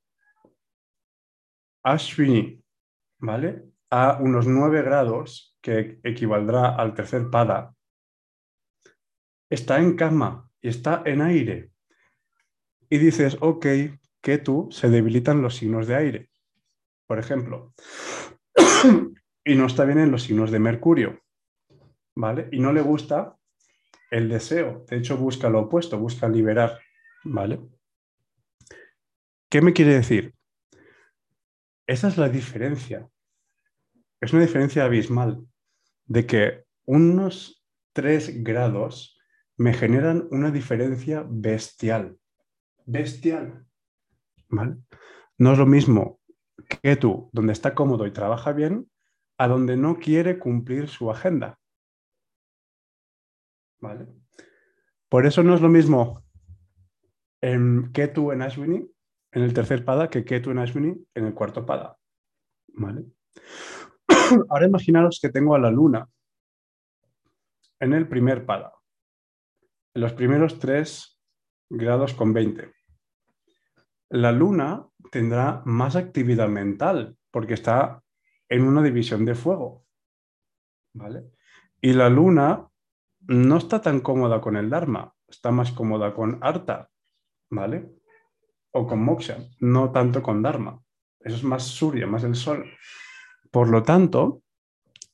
Ashwini, ¿vale? A unos 9 grados, que equivaldrá al tercer pada, está en cama y está en aire. Y dices, ok, que tú se debilitan los signos de aire, por ejemplo. [coughs] y no está bien en los signos de Mercurio, ¿vale? Y no le gusta el deseo. De hecho, busca lo opuesto, busca liberar, ¿vale? ¿Qué me quiere decir? Esa es la diferencia. Es una diferencia abismal de que unos 3 grados me generan una diferencia bestial. Bestial. ¿Vale? No es lo mismo que tú, donde está cómodo y trabaja bien, a donde no quiere cumplir su agenda. ¿Vale? Por eso no es lo mismo en Ketu en Ashwini, en el tercer pada, que Ketu en Ashwini en el cuarto pada. ¿Vale? [clears throat] Ahora imaginaros que tengo a la luna en el primer pada, en los primeros 3 grados con 20. La luna tendrá más actividad mental porque está en una división de fuego. ¿Vale? Y la luna no está tan cómoda con el Dharma, está más cómoda con Arta, ¿vale? O con Moksha, no tanto con Dharma. Eso es más Surya, más el sol. Por lo tanto,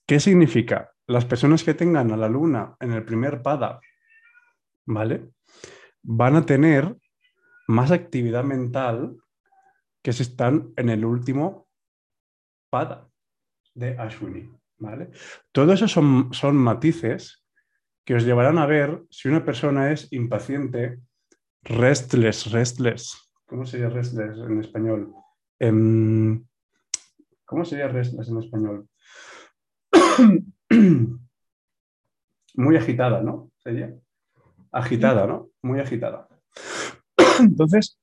¿qué significa? Las personas que tengan a la luna en el primer pada, ¿vale? Van a tener más actividad mental que si están en el último pada de Ashwini, ¿vale? Todo eso son, son matices que os llevarán a ver si una persona es impaciente, restless, restless. ¿Cómo sería restless en español? Em, ¿Cómo sería restless en español? [clears throat] Muy agitada, ¿no? Sería agitada, ¿no? Muy agitada. [clears throat] Entonces,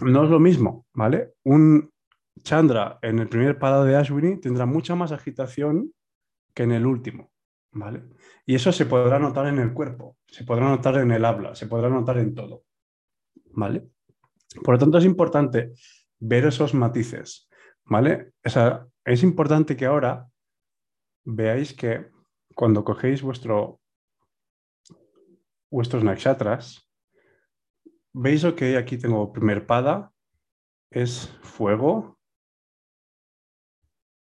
no es lo mismo, ¿vale? Un Chandra en el primer pada de Ashwini tendrá mucha más agitación que en el último, ¿vale? Y eso se podrá notar en el cuerpo, se podrá notar en el habla, se podrá notar en todo, ¿vale? Por lo tanto, es importante ver esos matices, ¿vale? O sea, es importante que ahora veáis que cuando cogéis vuestro, vuestros nakshatras, ¿Veis que aquí tengo primer pada? Es fuego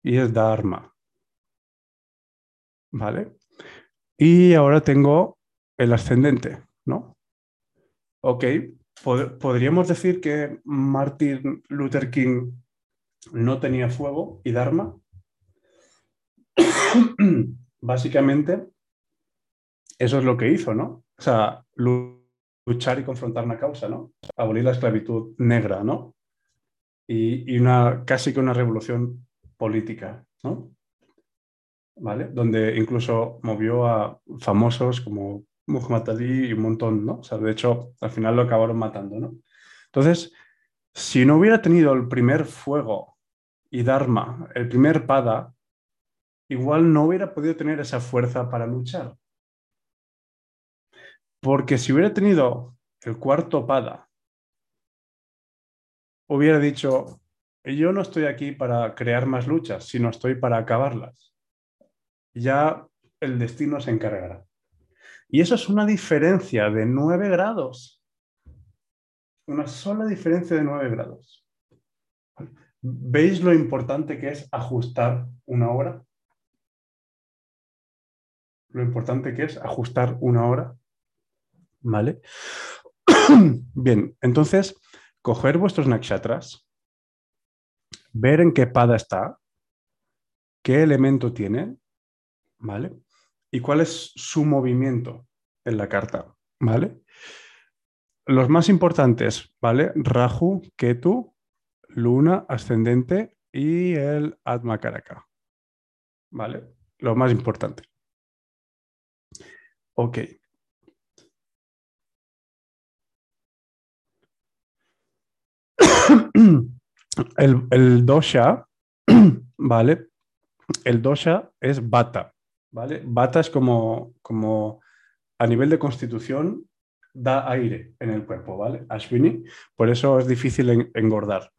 y es Dharma. ¿Vale? Y ahora tengo el ascendente, ¿no? Ok, podríamos decir que Martin Luther King no tenía fuego y Dharma. [coughs] Básicamente, eso es lo que hizo, ¿no? O sea, luchar y confrontar una causa, ¿no? Abolir la esclavitud negra, ¿no? Y, y una, casi que una revolución política, ¿no? ¿Vale? Donde incluso movió a famosos como Muhammad Ali y un montón, ¿no? O sea, de hecho, al final lo acabaron matando, ¿no? Entonces, si no hubiera tenido el primer fuego y Dharma, el primer pada, igual no hubiera podido tener esa fuerza para luchar. Porque si hubiera tenido el cuarto pada, hubiera dicho, yo no estoy aquí para crear más luchas, sino estoy para acabarlas. Ya el destino se encargará. Y eso es una diferencia de nueve grados. Una sola diferencia de nueve grados. ¿Veis lo importante que es ajustar una hora? Lo importante que es ajustar una hora. ¿Vale? [coughs] Bien, entonces, coger vuestros nakshatras, ver en qué pada está, qué elemento tiene, ¿vale? Y cuál es su movimiento en la carta, ¿vale? Los más importantes, ¿vale? Rahu, Ketu, Luna, ascendente y el Atma Karaka, ¿vale? Lo más importante. Ok. [coughs] El, el dosha, [coughs] ¿vale? El dosha es bata, ¿vale? Bata es como, como a nivel de constitución da aire en el cuerpo, ¿vale? Ashwini, por eso es difícil engordar.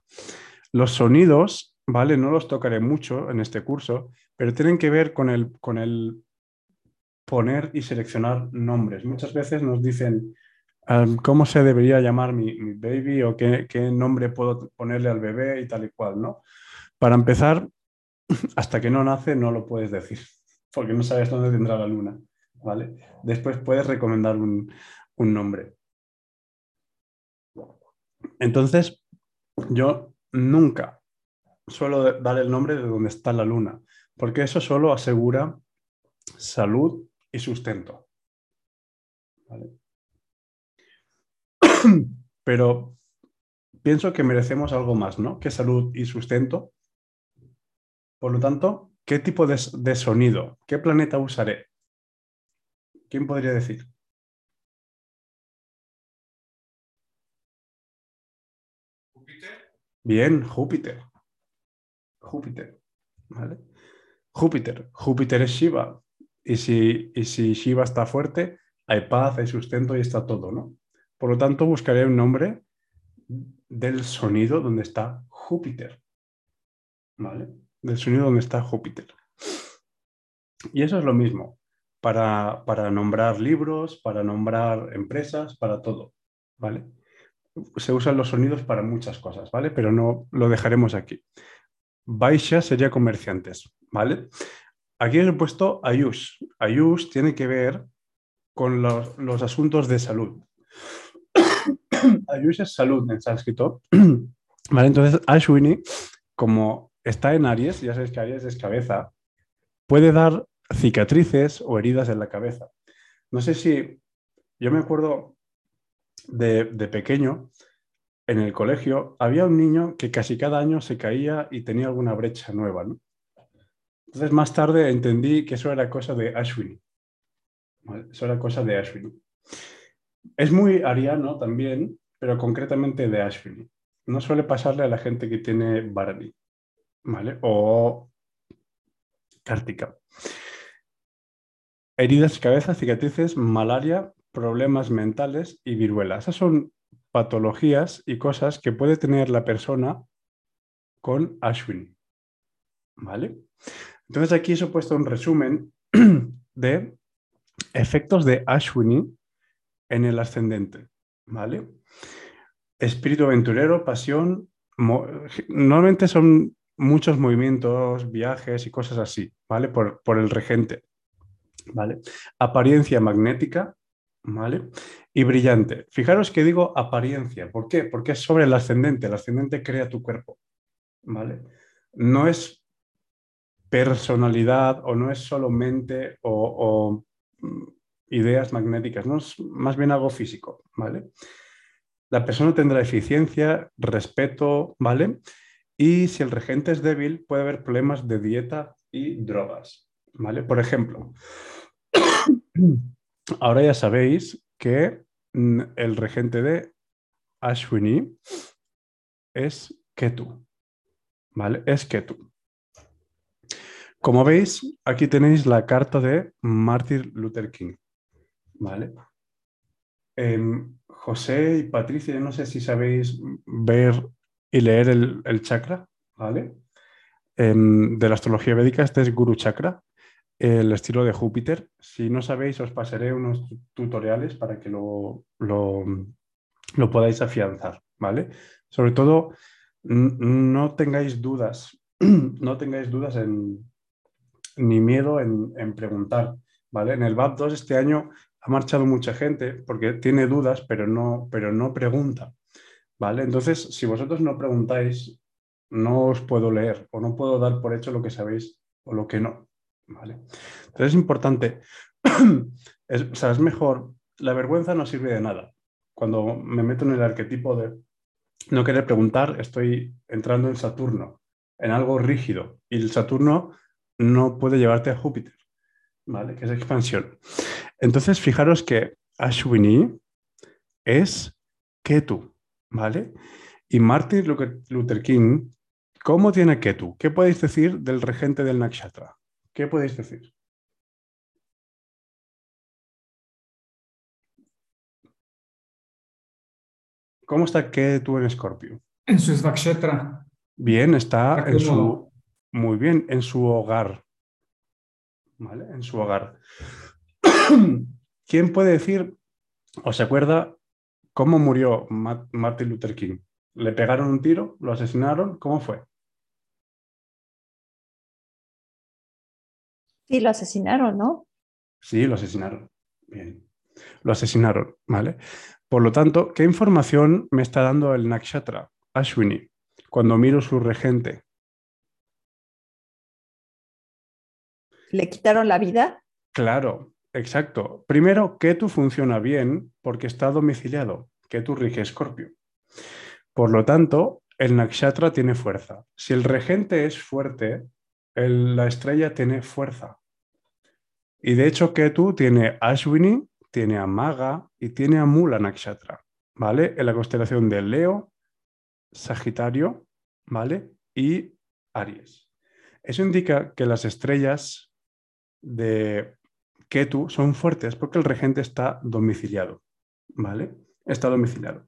Los sonidos, ¿vale? No los tocaré mucho en este curso, pero tienen que ver con el, con el poner y seleccionar nombres. Muchas veces nos dicen cómo se debería llamar mi, mi baby o qué, qué, nombre puedo ponerle al bebé y tal y cual, ¿no? Para empezar, [laughs] hasta que no nace no lo puedes decir porque no sabes dónde tendrá la luna, ¿vale? Después puedes recomendar un, nombre. Entonces, yo nunca suelo dar el nombre de donde está la luna, porque eso solo asegura salud y sustento. [clears throat] Pero pienso que merecemos algo más, ¿no? Que salud y sustento. Por lo tanto, ¿Qué tipo de, sonido? ¿Qué planeta usaré? ¿Quién podría decir? Júpiter. Bien, Júpiter. Júpiter. ¿Vale? Júpiter. Júpiter es Shiva. Y si, y si Shiva está fuerte, hay paz, hay sustento y está todo, ¿no? Por lo tanto, buscaré un nombre del sonido donde está Júpiter. ¿Vale? Del sonido donde está Júpiter. Y eso es lo mismo para, nombrar libros, para nombrar empresas, para todo, ¿vale? Se usan los sonidos para muchas cosas, ¿vale? Pero no lo dejaremos aquí. Baisha sería comerciantes, ¿vale? Aquí he puesto Ayush. Ayush tiene que ver con los, los asuntos de salud. [coughs] Ayush es salud en sánscrito. [coughs] ¿Vale? Entonces, Ashwini, como está en Aries, ya sabéis que Aries es cabeza, puede dar cicatrices o heridas en la cabeza. No sé si, yo me acuerdo de, pequeño, en el colegio, había un niño que casi cada año se caía y tenía alguna brecha nueva. Entonces más tarde entendí que eso era cosa de Ashwini. Eso era cosa de Ashwini. Es muy ariano también, pero concretamente de Ashwini. No suele pasarle a la gente que tiene Barani. ¿Vale? O cártica. Heridas cabeza, cicatrices, malaria, problemas mentales y viruela. Esas son patologías y cosas que puede tener la persona con Ashwin. ¿Vale? Entonces aquí os he puesto un resumen [clears throat] de efectos de Ashwini en el ascendente. ¿Vale? espíritu aventurero, pasión. Normalmente son muchos movimientos, viajes y cosas así, ¿vale? Por, por el regente, ¿vale? Apariencia magnética, ¿vale? Y brillante. Fijaros que digo apariencia. ¿Por qué? Porque es sobre el ascendente. El ascendente crea tu cuerpo, ¿vale? No es personalidad o no es solo mente o, mm, ideas magnéticas, no es más bien algo físico, ¿vale? La persona tendrá eficiencia, respeto, ¿vale? Y si el regente es débil, puede haber problemas de dieta y drogas, ¿vale? Por ejemplo, [clears throat] ahora ya sabéis que mm, el regente de Ashwini es Ketu, ¿vale? Es Ketu. Como veis, aquí tenéis la carta de Martin Luther King. ¿Vale? Em, José y Patricia, no sé si sabéis ver y leer el, chakra, ¿vale? Em, de la astrología védica, este es Guru Chakra, el estilo de Júpiter. Si no sabéis, os pasaré unos tutoriales para que lo, lo, lo podáis afianzar, ¿vale? Sobre todo, no tengáis dudas, [clears throat] no tengáis dudas en, ni miedo en, preguntar. ¿vale? En el BAP 2 este año ha marchado mucha gente porque tiene dudas, pero no, pero no pregunta. ¿Vale? Entonces, si vosotros no preguntáis, no os puedo leer o no puedo dar por hecho lo que sabéis o lo que no. ¿vale? Entonces es importante, [clears throat] es, o sea, es mejor, la vergüenza no sirve de nada. Cuando me meto en el arquetipo de no querer preguntar, estoy entrando en Saturno, en algo rígido. Y el Saturno no puede llevarte a Júpiter, ¿vale? Que es expansión. Entonces, fijaros que Ashwini es Ketu, ¿vale? Y Martin Luther King, ¿cómo tiene Ketu? ¿Qué podéis decir del regente del Nakshatra? ¿Qué podéis decir? ¿Cómo está Ketu en Escorpio? En su Nakshatra. Bien, está en su, muy bien, en su hogar. ¿Vale? En su hogar. [clears throat] ¿Quién puede decir o se acuerda cómo murió Martin Luther King? ¿Le pegaron un tiro? ¿Lo asesinaron? ¿Cómo fue? Sí, lo asesinaron, ¿no? Sí, lo asesinaron. Bien. Lo asesinaron, ¿vale? Por lo tanto, ¿qué información me está dando el Nakshatra, Ashwini, cuando miro su regente? le quitaron la vida? Claro, exacto. Primero, tú funciona bien porque está domiciliado, tú rige Escorpio. Por lo tanto, el nakshatra tiene fuerza. Si el regente es fuerte, la estrella tiene fuerza. Y de hecho, Ketu tiene Ashwini, tiene a Maga y tiene a Mula Nakshatra, ¿vale? En la constelación de Leo, Sagitario, ¿vale? Y Aries. Eso indica que las estrellas de Ketu son fuertes porque el regente está domiciliado, ¿vale? Está domiciliado.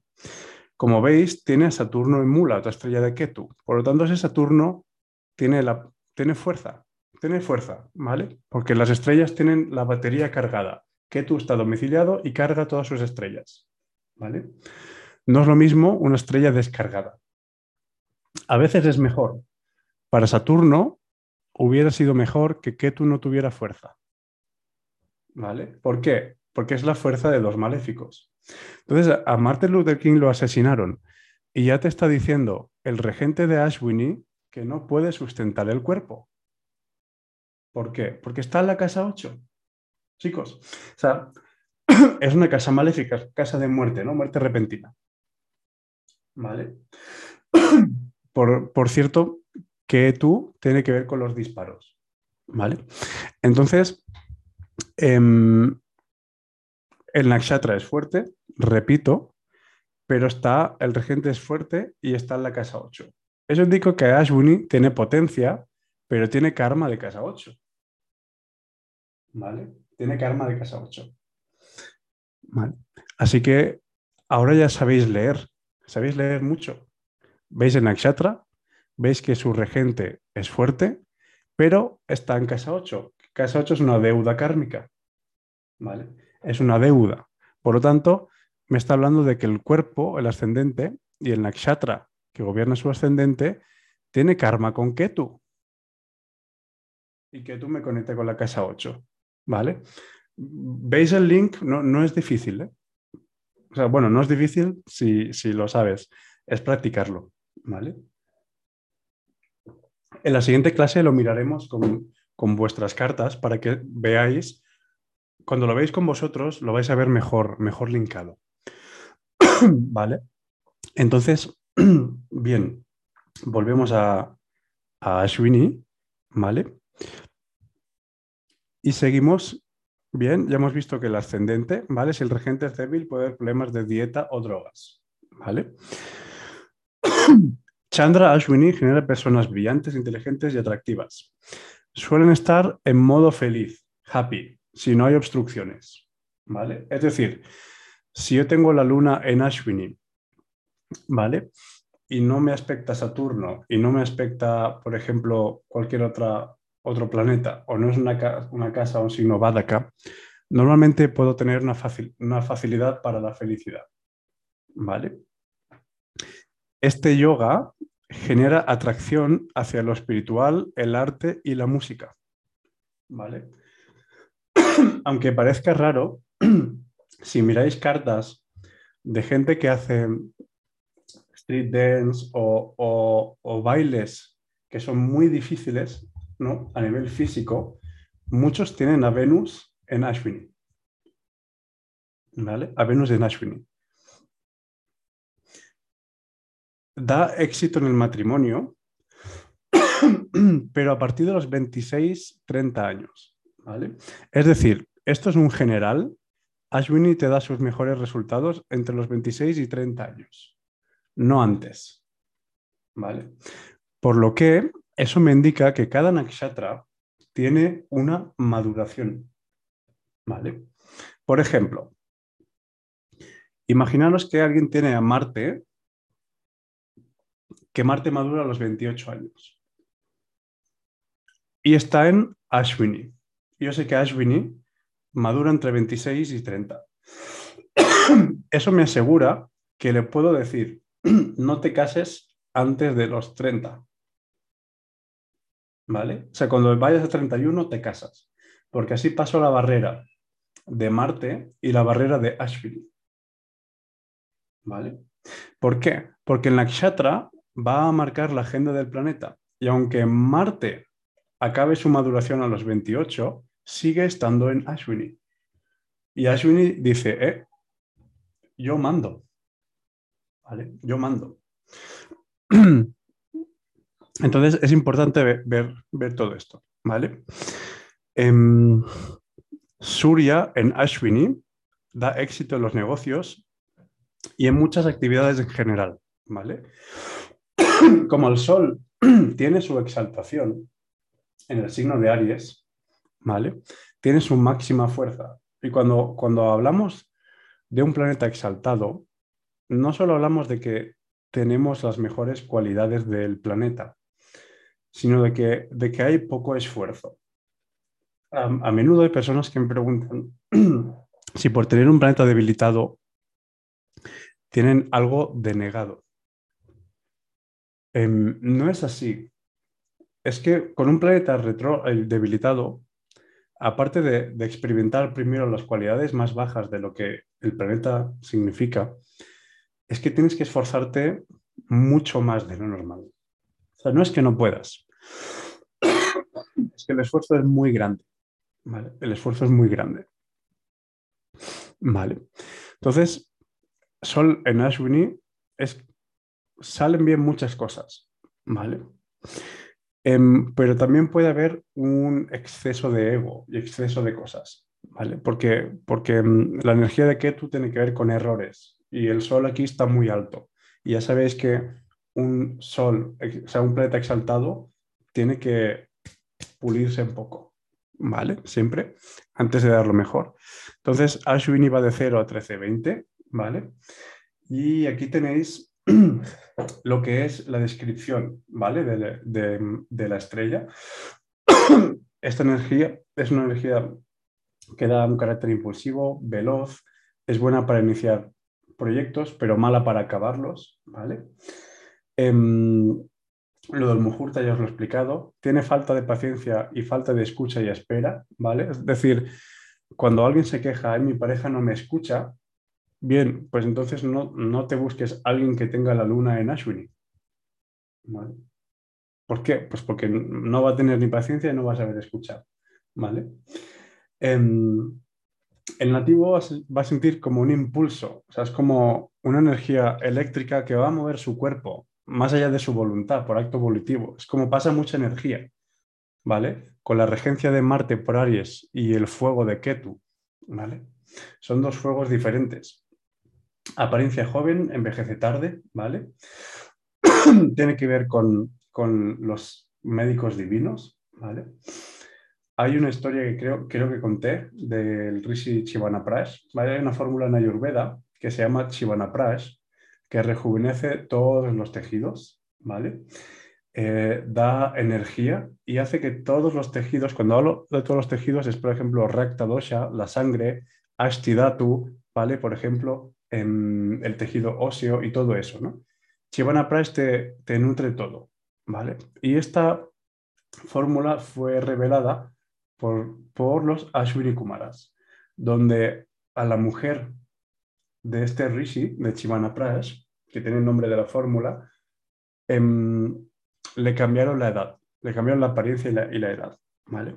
Como veis, tiene a Saturno en Mula, otra estrella de Ketu. Por lo tanto, ese Saturno tiene, la, tiene fuerza, tiene fuerza, ¿vale? Porque las estrellas tienen la batería cargada. Ketu está domiciliado y carga todas sus estrellas, ¿vale? No es lo mismo una estrella descargada. A veces es mejor. Para Saturno, hubiera sido mejor que Ketu no tuviera fuerza. ¿Vale? ¿Por qué? Porque es la fuerza de los maléficos. Entonces, a Martin Luther King lo asesinaron y ya te está diciendo el regente de Ashwini que no puede sustentar el cuerpo. ¿Por qué? Porque está en la casa 8. Chicos, o sea, [clears throat] es una casa maléfica, casa de muerte, ¿no? Muerte repentina. ¿Vale? [clears throat] Por, por cierto, que tú tiene que ver con los disparos. ¿Vale? Entonces, em, el nakshatra es fuerte, repito, pero está, el regente es fuerte y está en la casa 8. Eso indica que Ashwini tiene potencia, pero tiene karma de casa 8. ¿Vale? Tiene karma de casa 8. ¿Vale? Así que ahora ya sabéis leer, sabéis leer mucho. ¿Veis el nakshatra? veis que su regente es fuerte, pero está en casa 8. Casa 8 es una deuda kármica. ¿Vale? Es una deuda. Por lo tanto, me está hablando de que el cuerpo, el ascendente, y el nakshatra que gobierna su ascendente tiene karma con Ketu. Y Ketu me conecta con la casa 8. ¿Vale? ¿Veis el link? No, no es difícil. ¿eh? O sea, bueno, no es difícil si, si lo sabes, es practicarlo. ¿Vale? En la siguiente clase lo miraremos con, con vuestras cartas para que veáis, cuando lo veis con vosotros, lo vais a ver mejor, mejor linkado. [clears throat] ¿Vale? Entonces, [clears throat] bien, volvemos a, a Ashwini, ¿vale? Y seguimos, bien, ya hemos visto que el ascendente, ¿vale? Si el regente es débil, puede haber problemas de dieta o drogas, ¿vale? [clears throat] Chandra Ashwini genera personas brillantes, inteligentes y atractivas. Suelen estar en modo feliz, happy, si no hay obstrucciones. ¿Vale? Es decir, si yo tengo la luna en Ashwini, ¿vale? Y no me aspecta Saturno y no me aspecta, por ejemplo, cualquier otra, otro planeta o no es una, una casa o un signo Vadaka, normalmente puedo tener una, una facilidad para la felicidad. ¿Vale? Este yoga genera atracción hacia lo espiritual, el arte y la música. ¿Vale? [clears throat] Aunque parezca raro, [clears throat] si miráis cartas de gente que hace street dance o, bailes que son muy difíciles ¿no? a nivel físico, muchos tienen a Venus en Ashwini. ¿Vale? A Venus en Ashwini. Da éxito en el matrimonio, [clears throat] pero a partir de los 26, 30 años. ¿vale? Es decir, esto es un general. Ashwini te da sus mejores resultados entre los 26 y 30 años, no antes. ¿Vale? Por lo que eso me indica que cada nakshatra tiene una maduración. ¿Vale? Por ejemplo, imaginaros que alguien tiene a Marte que Marte madura a los 28 años. Y está en Ashwini. Yo sé que Ashwini madura entre 26 y 30. [coughs] Eso me asegura que le puedo decir, [coughs] no te cases antes de los 30. ¿Vale? O sea, cuando vayas a 31 te casas, porque así paso la barrera de Marte y la barrera de Ashwini. ¿Vale? ¿Por qué? Porque en la Nakshatra va a marcar la agenda del planeta. Y aunque Marte acabe su maduración a los 28, sigue estando en Ashwini. Y Ashwini dice, eh, yo mando. Yo mando. [clears throat] Entonces es importante ver, ver, todo esto. ¿Vale? Em, Surya en Ashwini da éxito en los negocios y en muchas actividades en general. ¿Vale? [coughs] como el Sol [coughs] tiene su exaltación en el signo de Aries, ¿vale? Tiene su máxima fuerza. Y cuando, cuando hablamos de un planeta exaltado, no solo hablamos de que tenemos las mejores cualidades del planeta, sino de que, de que hay poco esfuerzo. A, a menudo hay personas que me preguntan [coughs] si por tener un planeta debilitado tienen algo denegado. Em, no es así. Es que con un planeta retro, debilitado, aparte de, experimentar primero las cualidades más bajas de lo que el planeta significa, es que tienes que esforzarte mucho más de lo normal. O sea, no es que no puedas, es que el esfuerzo es muy grande. El esfuerzo es muy grande. Vale. Entonces, Sol en Ashwini es salen bien muchas cosas, ¿vale? Em, pero también puede haber un exceso de ego y exceso de cosas, ¿vale? Porque, porque em, la energía de Ketu tiene que ver con errores y el Sol aquí está muy alto. Y ya sabéis que un Sol, o sea, un planeta exaltado, tiene que pulirse un poco, ¿vale? Siempre, antes de dar lo mejor. Entonces, Ashwini va de 0 a 13, 20, ¿vale? Y aquí tenéis [clears throat] lo que es la descripción ¿vale? de, la estrella. [clears throat] Esta energía es una energía que da un carácter impulsivo, veloz, es buena para iniciar proyectos, pero mala para acabarlos, ¿vale? Em, lo del Mujurta ya os lo he explicado. Tiene falta de paciencia y falta de escucha y espera, ¿vale? Es decir, cuando alguien se queja, mi pareja no me escucha, bien, pues entonces no, no te busques alguien que tenga la luna en Ashwini. ¿Vale? ¿Por qué? Pues porque no va a tener ni paciencia y no va a saber escuchar. ¿Vale? Em, el nativo va a sentir como un impulso, o sea, es como una energía eléctrica que va a mover su cuerpo más allá de su voluntad, por acto volitivo. Es como pasa mucha energía, ¿vale? Con la regencia de Marte por Aries y el fuego de Ketu, ¿vale? Son dos fuegos diferentes. Apariencia joven, envejece tarde, ¿vale? [clears throat] Tiene que ver con, con los médicos divinos, ¿vale? Hay una historia que creo, creo que conté del Rishi Chivanaprash. ¿vale? Hay una fórmula en Ayurveda que se llama Chivanaprash, que rejuvenece todos los tejidos, ¿vale? Eh, da energía y hace que todos los tejidos, cuando hablo de todos los tejidos, es por ejemplo recta dosha, la sangre, ashtidatu, ¿vale? Por ejemplo, el tejido óseo y todo eso, ¿no? Chivanaprash te, te nutre todo, ¿vale? Y esta fórmula fue revelada por, los Ashwini Kumaras, donde a la mujer de este Rishi, de Chivana Prash, que tiene el nombre de la fórmula, em, le cambiaron la edad, le cambiaron la apariencia y la, edad. ¿vale?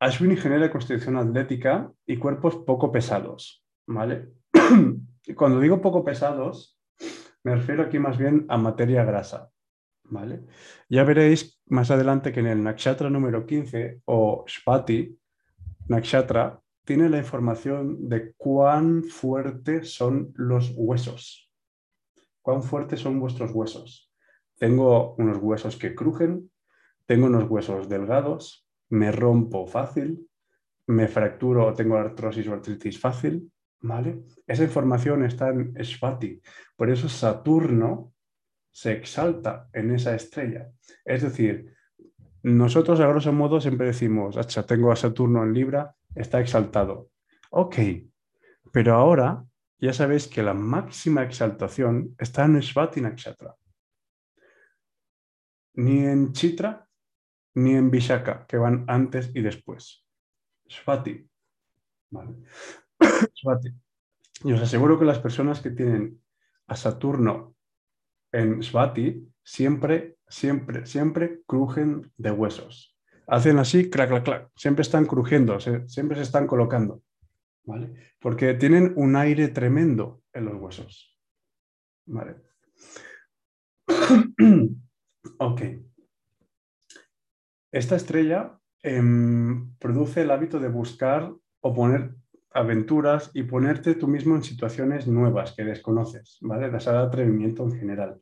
Ashwini genera constitución atlética y cuerpos poco pesados. ¿vale? [clears throat] Cuando digo poco pesados, me refiero aquí más bien a materia grasa. ¿vale? Ya veréis más adelante que en el Nakshatra número 15 o Shpati, Nakshatra, tiene la información de cuán fuertes son los huesos. Cuán fuertes son vuestros huesos. Tengo unos huesos que crujen, tengo unos huesos delgados, me rompo fácil, me fracturo o tengo artrosis o artritis fácil, Esa información está en Shpati. Por eso Saturno se exalta en esa estrella. Es decir, nosotros a grosso modo siempre decimos, tengo a Saturno en Libra, está exaltado. Ok, pero ahora ya sabéis que la máxima exaltación está en Svati Nakshatra. Ni en Chitra ni en Vishaka, que van antes y después. Svati. Svati. Y os aseguro que las personas que tienen a Saturno en Svati siempre, siempre, siempre crujen de huesos. Hacen así, clac, clac, clac. Siempre están crujiendo, siempre se están colocando. ¿Vale? Porque tienen un aire tremendo en los huesos. ¿Vale? [clears throat] ok. Esta estrella em, produce el hábito de buscar o poner aventuras y ponerte tú mismo en situaciones nuevas que desconoces, ¿vale? La sala de atrevimiento en general,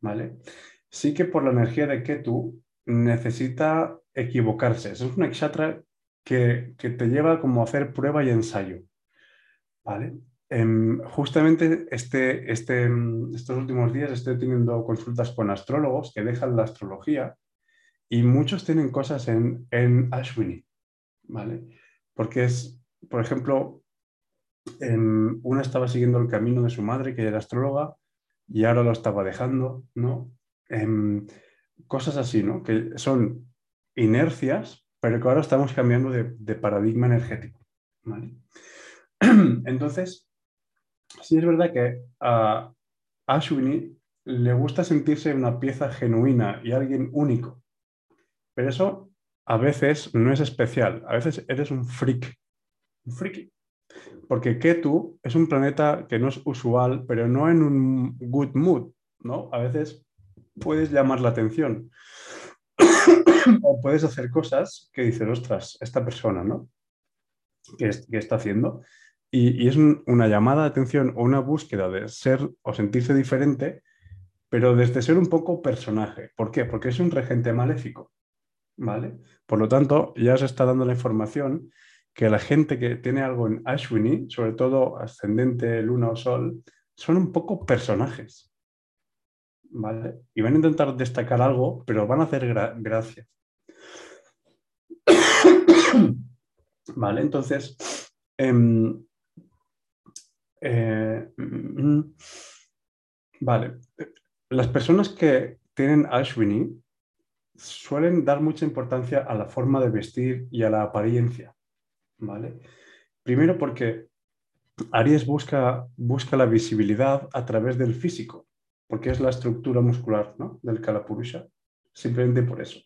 ¿vale? Sí que por la energía de Ketu necesita equivocarse. Es una nakshatra que, que te lleva como a hacer prueba y ensayo, ¿vale? Em, justamente este, este, estos últimos días estoy teniendo consultas con astrólogos que dejan la astrología y muchos tienen cosas en, en Ashwini, ¿vale? Porque es por ejemplo, una estaba siguiendo el camino de su madre, que era astróloga, y ahora lo estaba dejando, ¿no? Em, cosas así, ¿no? Que son inercias, pero que ahora estamos cambiando de, paradigma energético, [clears throat] Entonces, sí es verdad que a Ashwini le gusta sentirse una pieza genuina y alguien único, pero eso a veces no es especial, a veces eres un freak, un friki. Porque Ketu es un planeta que no es usual, pero no en un good mood, ¿no? A veces puedes llamar la atención [coughs] o puedes hacer cosas que dices, ostras, esta persona, ¿no? ¿Qué, está haciendo? Y, es una llamada de atención o una búsqueda de ser o sentirse diferente, pero desde ser un poco personaje. ¿Por qué? Porque es un regente maléfico, ¿vale? Por lo tanto, ya se está dando la información que la gente que tiene algo en Ashwini, sobre todo ascendente, luna o sol, son un poco personajes. ¿Vale? Y van a intentar destacar algo, pero van a hacer gracia. [coughs] ¿Vale? Entonces, em, Eh, mm, mm, vale. Las personas que tienen Ashwini suelen dar mucha importancia a la forma de vestir y a la apariencia. ¿Vale? Primero porque Aries busca, busca la visibilidad a través del físico, porque es la estructura muscular ¿no? del Kalapurusha, simplemente por eso.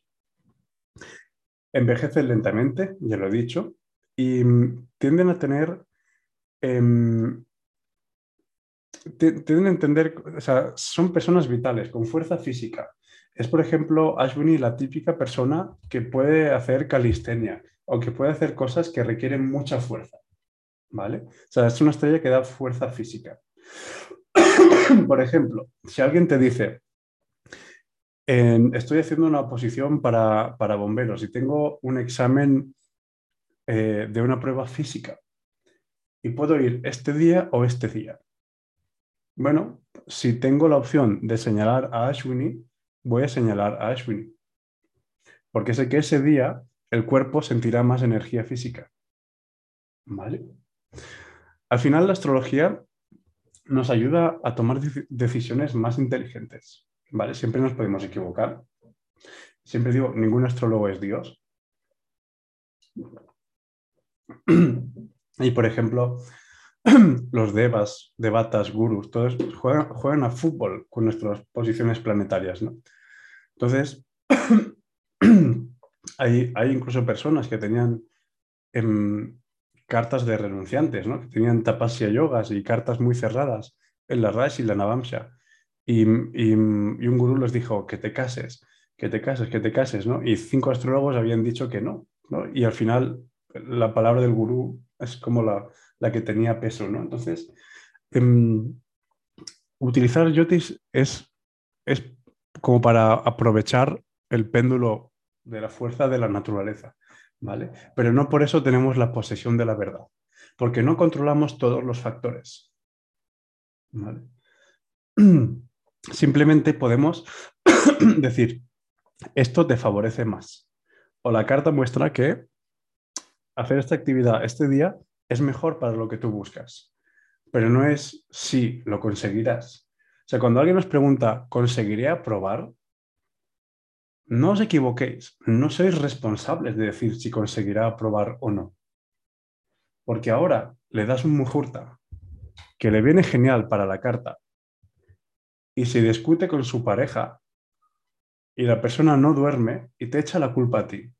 Envejecen lentamente, ya lo he dicho, y mm, tienden a tener, em, tienden a entender, o sea, son personas vitales, con fuerza física. Es, por ejemplo, Ashwini la típica persona que puede hacer calistenia o que puede hacer cosas que requieren mucha fuerza. ¿vale? O sea, es una estrella que da fuerza física. [coughs] Por ejemplo, si alguien te dice, estoy haciendo una oposición para, bomberos y tengo un examen eh, de una prueba física y puedo ir este día o este día. Bueno, si tengo la opción de señalar a Ashwini, voy a señalar a Ashwini. Porque sé que ese día el cuerpo sentirá más energía física. ¿Vale? Al final, la astrología nos ayuda a tomar decisiones más inteligentes. ¿vale? Siempre nos podemos equivocar. Siempre digo, ningún astrólogo es Dios. Y por ejemplo, [clears throat] los devas, devatas, gurus, todos juegan, a fútbol con nuestras posiciones planetarias. Entonces, [clears throat] hay, incluso personas que tenían em, cartas de renunciantes, ¿no? que tenían tapasya yogas y cartas muy cerradas en la Raj y la Navamsha. Y, un gurú les dijo que te cases, que te cases, que te cases, ¿no? Y cinco astrólogos habían dicho que no, ¿no? Y al final la palabra del gurú es como la, la que tenía peso, ¿no? Entonces, em, utilizar yotis es, es como para aprovechar el péndulo de la fuerza de la naturaleza. ¿vale? Pero no por eso tenemos la posesión de la verdad, porque no controlamos todos los factores. [clears throat] Simplemente podemos [clears throat] decir, esto te favorece más. O la carta muestra que hacer esta actividad este día es mejor para lo que tú buscas, pero no es si lo conseguirás. O sea, cuando alguien nos pregunta, ¿conseguiré aprobar? No os equivoquéis, no sois responsables de decir si conseguirá aprobar o no. Porque ahora le das un mujurta que le viene genial para la carta y se discute con su pareja y la persona no duerme y te echa la culpa a ti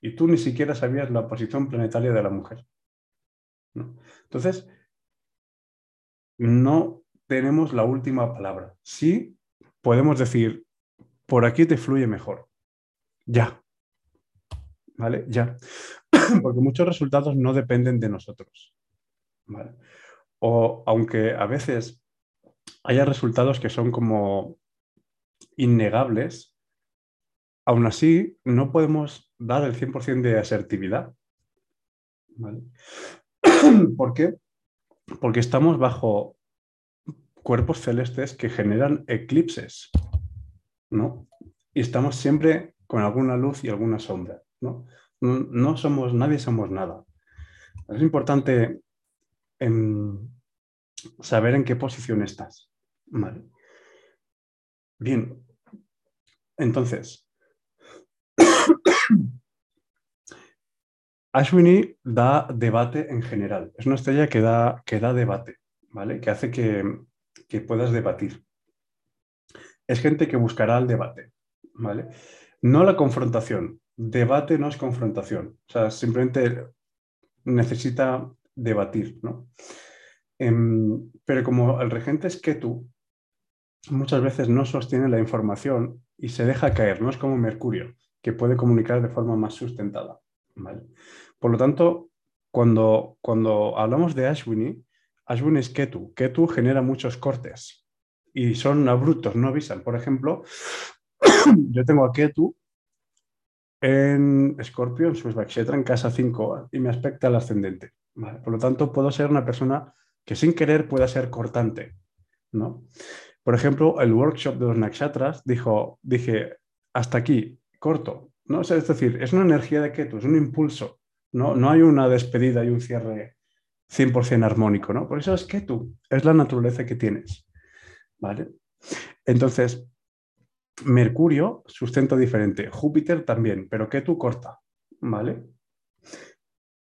y tú ni siquiera sabías la posición planetaria de la mujer. Entonces, no tenemos la última palabra. Sí podemos decir, por aquí te fluye mejor ya. ¿Vale? Ya. [clears throat] Porque muchos resultados no dependen de nosotros. ¿Vale? O aunque a veces haya resultados que son como innegables, aún así no podemos dar el 100% de asertividad. ¿Vale? [clears throat] ¿Por qué? Porque estamos bajo cuerpos celestes que generan eclipses, ¿no? Y estamos siempre con alguna luz y alguna sombra. ¿no? No, somos, nadie somos nada. Es importante em, saber en qué posición estás. Bien, entonces, [coughs] Ashwini da debate en general. Es una estrella que da, que da debate, ¿vale? Que hace que, que puedas debatir. Es gente que buscará el debate, ¿vale? No la confrontación. Debate no es confrontación. O sea, simplemente necesita debatir, ¿no? Em, pero como el regente es Ketu, muchas veces no sostiene la información y se deja caer, no es como Mercurio, que puede comunicar de forma más sustentada. Por lo tanto, cuando, cuando hablamos de Ashwini, Ashwini es Ketu. Ketu genera muchos cortes y son abruptos, no avisan. Por ejemplo, [coughs] yo tengo a Ketu en Escorpio, en su en casa 5, y me aspecta el ascendente. Por lo tanto, puedo ser una persona que sin querer pueda ser cortante. ¿no? Por ejemplo, el workshop de los nakshatras dijo, dije, hasta aquí, corto. ¿no? es decir, es una energía de Ketu, es un impulso. ¿no? no hay una despedida y un cierre 100% armónico, ¿no? Por eso es tú, es la naturaleza que tienes, ¿vale? Entonces, Mercurio, sustento diferente, Júpiter también, pero Ketu corta, ¿vale?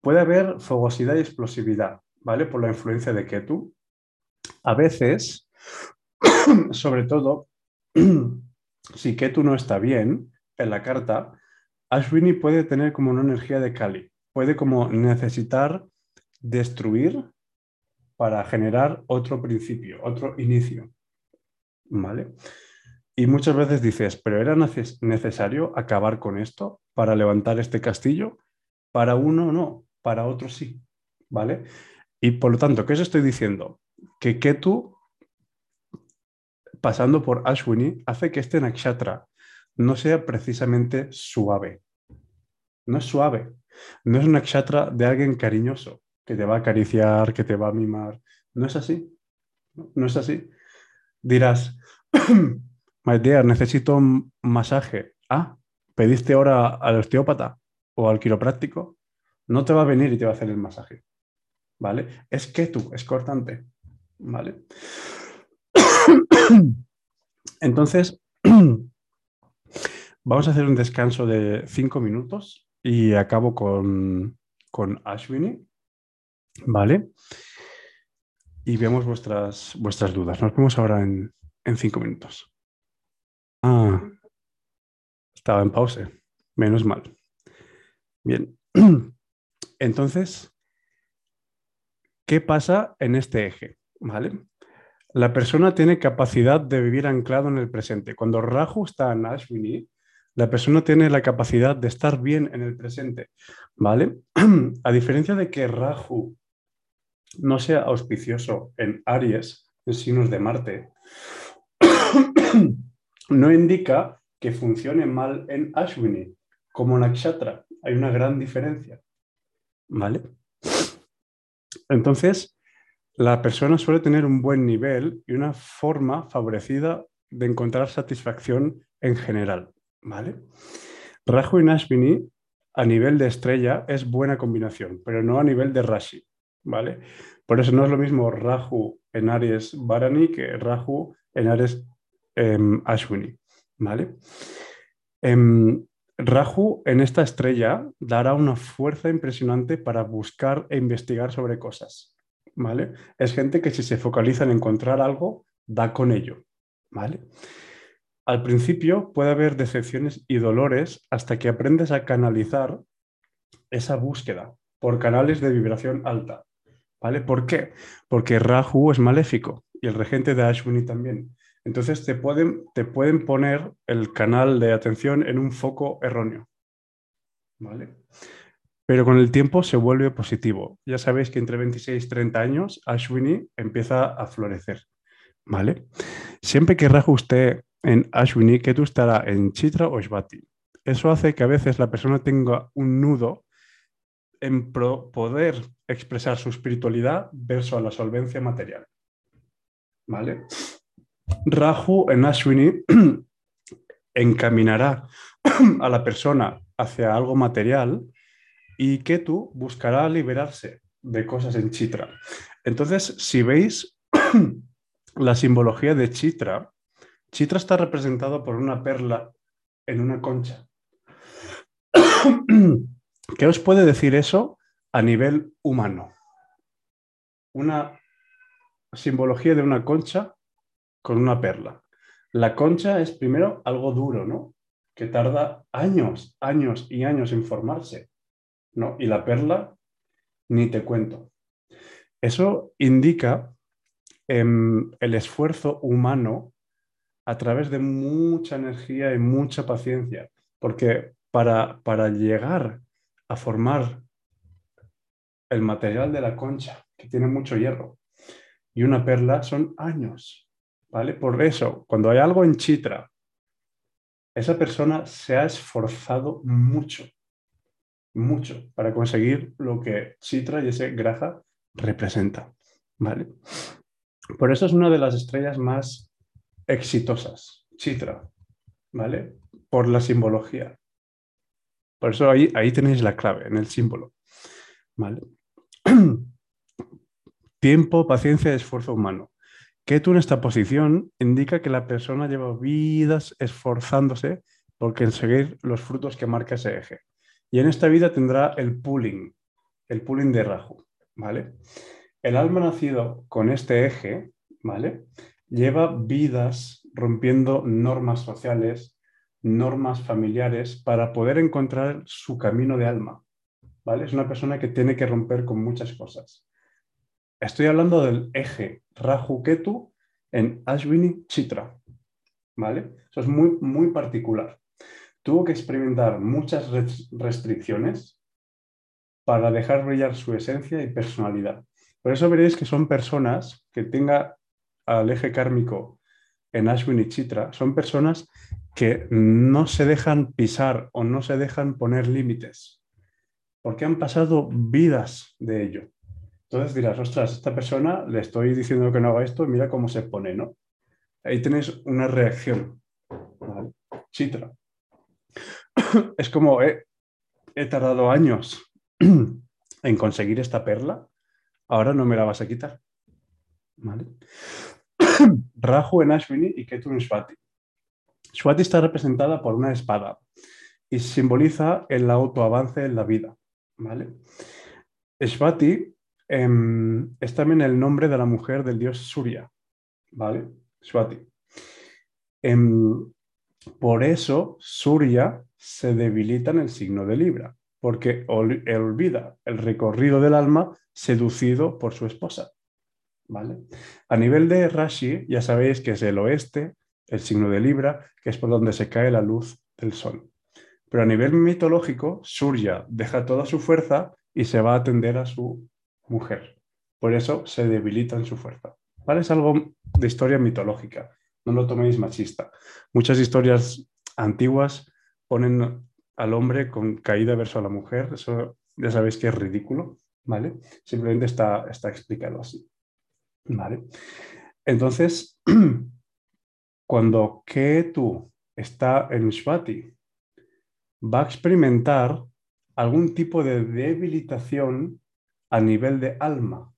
Puede haber fogosidad y explosividad, ¿vale? Por la influencia de Ketu. A veces, [clears throat] sobre todo, [clears throat] si Ketu no está bien en la carta, Ashwini puede tener como una energía de Kali, puede como necesitar destruir para generar otro principio, otro inicio. ¿Vale? Y muchas veces dices, pero ¿era necesario acabar con esto para levantar este castillo? Para uno no, para otro sí. ¿Vale? Y por lo tanto, ¿qué os estoy diciendo? Que Ketu, pasando por Ashwini, hace que este nakshatra no sea precisamente suave. No es suave. No es un nakshatra de alguien cariñoso que te va a acariciar, que te va a mimar. No es así. No es así. Dirás, [clears throat] my dear, necesito un masaje. Ah, pediste ahora al osteópata o al quiropráctico. No te va a venir y te va a hacer el masaje. ¿Vale? Es que tú, es cortante. ¿Vale? [coughs] Entonces, [coughs] vamos a hacer un descanso de cinco minutos y acabo con, con Ashwini. ¿Vale? Y vemos vuestras, vuestras dudas. Nos vemos ahora en, en cinco minutos. Ah, estaba en pausa. Menos mal. Bien. [clears throat] Entonces, ¿qué pasa en este eje? ¿Vale? La persona tiene capacidad de vivir anclado en el presente. Cuando Raju está en Ashwini, la persona tiene la capacidad de estar bien en el presente. ¿Vale? [clears throat] A diferencia de que Raju no sea auspicioso en Aries, en signos de Marte, [clears throat] no indica que funcione mal en Ashwini, como Nakshatra. Hay una gran diferencia. ¿Vale? Entonces, la persona suele tener un buen nivel y una forma favorecida de encontrar satisfacción en general. ¿Vale? Raju y Ashwini a nivel de estrella es buena combinación, pero no a nivel de Rashi. ¿vale? Por eso no es lo mismo Rahu en Aries Varani que Rahu en Aries Ashwini, ¿vale? Em, Rahu en esta estrella dará una fuerza impresionante para buscar e investigar sobre cosas, ¿vale? Es gente que si se focaliza en encontrar algo, da con ello, ¿vale? Al principio puede haber decepciones y dolores hasta que aprendes a canalizar esa búsqueda por canales de vibración alta. ¿Vale? ¿Por qué? Porque Rahu es maléfico y el regente de Ashwini también. Entonces te pueden, te pueden poner el canal de atención en un foco erróneo. ¿Vale? Pero con el tiempo se vuelve positivo. Ya sabéis que entre 26 y 30 años Ashwini empieza a florecer. ¿Vale? Siempre que esté en Ashwini, que tú estará en Chitra o Shvati. Eso hace que a veces la persona tenga un nudo en poder expresar su espiritualidad versus la solvencia material. ¿Vale? Rahu en Ashwini [clears throat] encaminará [clears throat] a la persona hacia algo material y Ketu buscará liberarse de cosas en Chitra. Entonces, si veis [clears throat] la simbología de Chitra, Chitra está representado por una perla en una concha. ¿Qué os puede decir eso a nivel humano? Una simbología de una concha con una perla. La concha es primero algo duro, ¿no? Que tarda años, años y años en formarse, ¿no? Y la perla, ni te cuento. Eso indica em, el esfuerzo humano a través de mucha energía y mucha paciencia, porque para, para llegar a formar el material de la concha, que tiene mucho hierro, y una perla son años, ¿vale? Por eso, cuando hay algo en chitra, esa persona se ha esforzado mucho, mucho, para conseguir lo que chitra y ese graja representa, ¿vale? Por eso es una de las estrellas más exitosas, chitra, ¿vale? Por la simbología. Por eso ahí, ahí tenéis la clave, en el símbolo. ¿Vale? [clears throat] tiempo, paciencia y esfuerzo humano. Ketu en esta posición indica que la persona lleva vidas esforzándose por conseguir los frutos que marca ese eje. Y en esta vida tendrá el pooling, el pooling de Rahu, ¿vale? El alma nacido con este eje, ¿vale? Lleva vidas rompiendo normas sociales, normas familiares para poder encontrar su camino de alma, ¿vale? Es una persona que tiene que romper con muchas cosas. Estoy hablando del eje Rahu Ketu en Ashwini Chitra, ¿vale? Eso es muy, muy particular. Tuvo que experimentar muchas restricciones para dejar brillar su esencia y personalidad. Por eso veréis que son personas que tenga al eje kármico en Ashwini Chitra, son personas que no se dejan pisar o no se dejan poner límites, porque han pasado vidas de ello. Entonces dirás, ostras, esta persona le estoy diciendo que no haga esto, mira cómo se pone, ¿no? Ahí tenéis una reacción. Chitra. [clears throat] Es como he, he tardado años [clears throat] en conseguir esta perla, ahora no me la vas a quitar. ¿Vale? [clears throat] Rahu en Ashwini y Ketu en Swati. Swati está representada por una espada y simboliza el autoavance en la vida. ¿vale? Swati em, es también el nombre de la mujer del dios Surya. ¿vale? Swati. Em, por eso Surya se debilita en el signo de Libra, porque olvida el recorrido del alma seducido por su esposa. ¿vale? A nivel de Rashi, ya sabéis que es el oeste, el signo de Libra, que es por donde se cae la luz del sol. Pero a nivel mitológico, Surya deja toda su fuerza y se va a atender a su mujer. Por eso se debilita en su fuerza. ¿Vale? Es algo de historia mitológica. No lo toméis machista. Muchas historias antiguas ponen al hombre con caída verso a la mujer. Eso ya sabéis que es ridículo. ¿Vale? Simplemente está, está explicado así. ¿Vale? Entonces, [clears throat] cuando Ketu está en Shvati, va a experimentar algún tipo de debilitación a nivel de alma.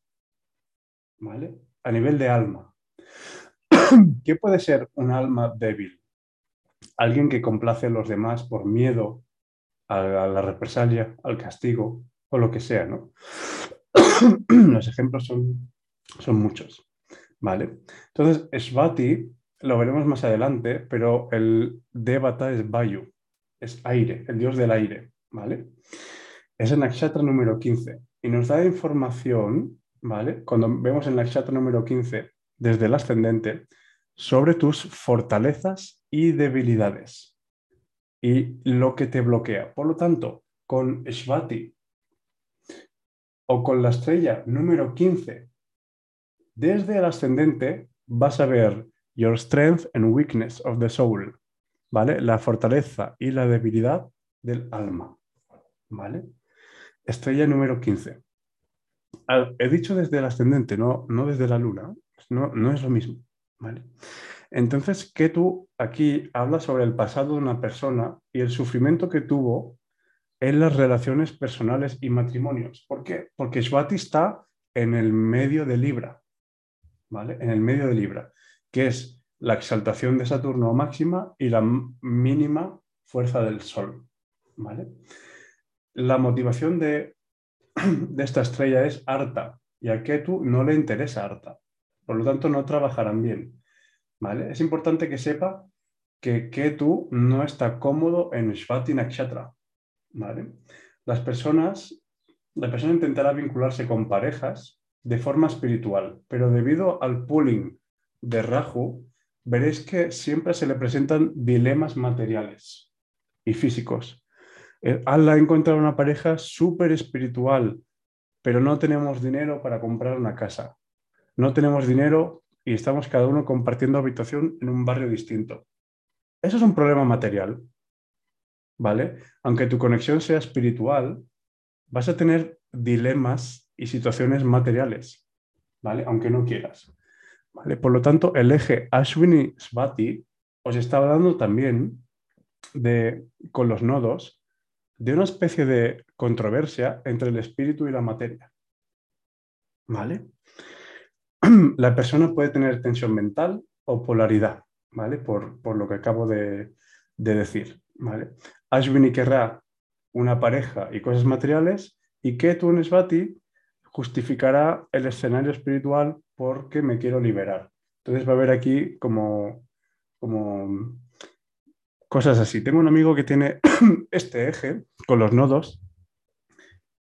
¿Vale? A nivel de alma. [clears throat] ¿Qué puede ser un alma débil? Alguien que complace a los demás por miedo a la represalia, al castigo o lo que sea, ¿no? [clears throat] Los ejemplos son son muchos. ¿Vale? Entonces, Svati lo veremos más adelante, pero el Devata es Vayu, es aire, el dios del aire. ¿Vale? Es el Nakshatra número 15 y nos da información, ¿vale? Cuando vemos el Nakshatra número 15 desde el ascendente, sobre tus fortalezas y debilidades y lo que te bloquea. Por lo tanto, con Svati o con la estrella número 15 desde el ascendente vas a ver your strength and weakness of the soul, ¿vale? La fortaleza y la debilidad del alma, ¿vale? Estrella número 15. He dicho desde el ascendente, no, no desde la luna, no, no es lo mismo, ¿vale? Entonces, que tú aquí hablas sobre el pasado de una persona y el sufrimiento que tuvo en las relaciones personales y matrimonios. ¿Por qué? Porque Swati está en el medio de Libra, en el medio de Libra, que es la exaltación de Saturno máxima y la mínima fuerza del Sol. ¿vale? La motivación [clears throat] de, esta estrella es harta y a Ketu no le interesa harta. Por lo tanto, no trabajarán bien. ¿vale? Es importante que sepa que Ketu no está cómodo en Shvati Nakshatra. ¿vale? Las personas, la persona intentará vincularse con parejas de forma espiritual, pero debido al pooling de Rahu, veréis que siempre se le presentan dilemas materiales y físicos. Eh, Allah ha encontrado una pareja súper espiritual, pero no tenemos dinero para comprar una casa. No tenemos dinero y estamos cada uno compartiendo habitación en un barrio distinto. Eso es un problema material, ¿vale? Aunque tu conexión sea espiritual, vas a tener dilemas y situaciones materiales, ¿vale? Aunque no quieras. ¿vale? Por lo tanto, el eje Ashwini-Svati os está hablando también de, con los nodos de una especie de controversia entre el espíritu y la materia. ¿vale? [clears throat] La persona puede tener tensión mental o polaridad, ¿vale? Por, por lo que acabo de, de decir, ¿vale? Ashwini querrá una pareja y cosas materiales y Ketu Nesvati justificará el escenario espiritual porque me quiero liberar. Entonces va a haber aquí como, como cosas así. Tengo un amigo que tiene [clears throat] este eje con los nodos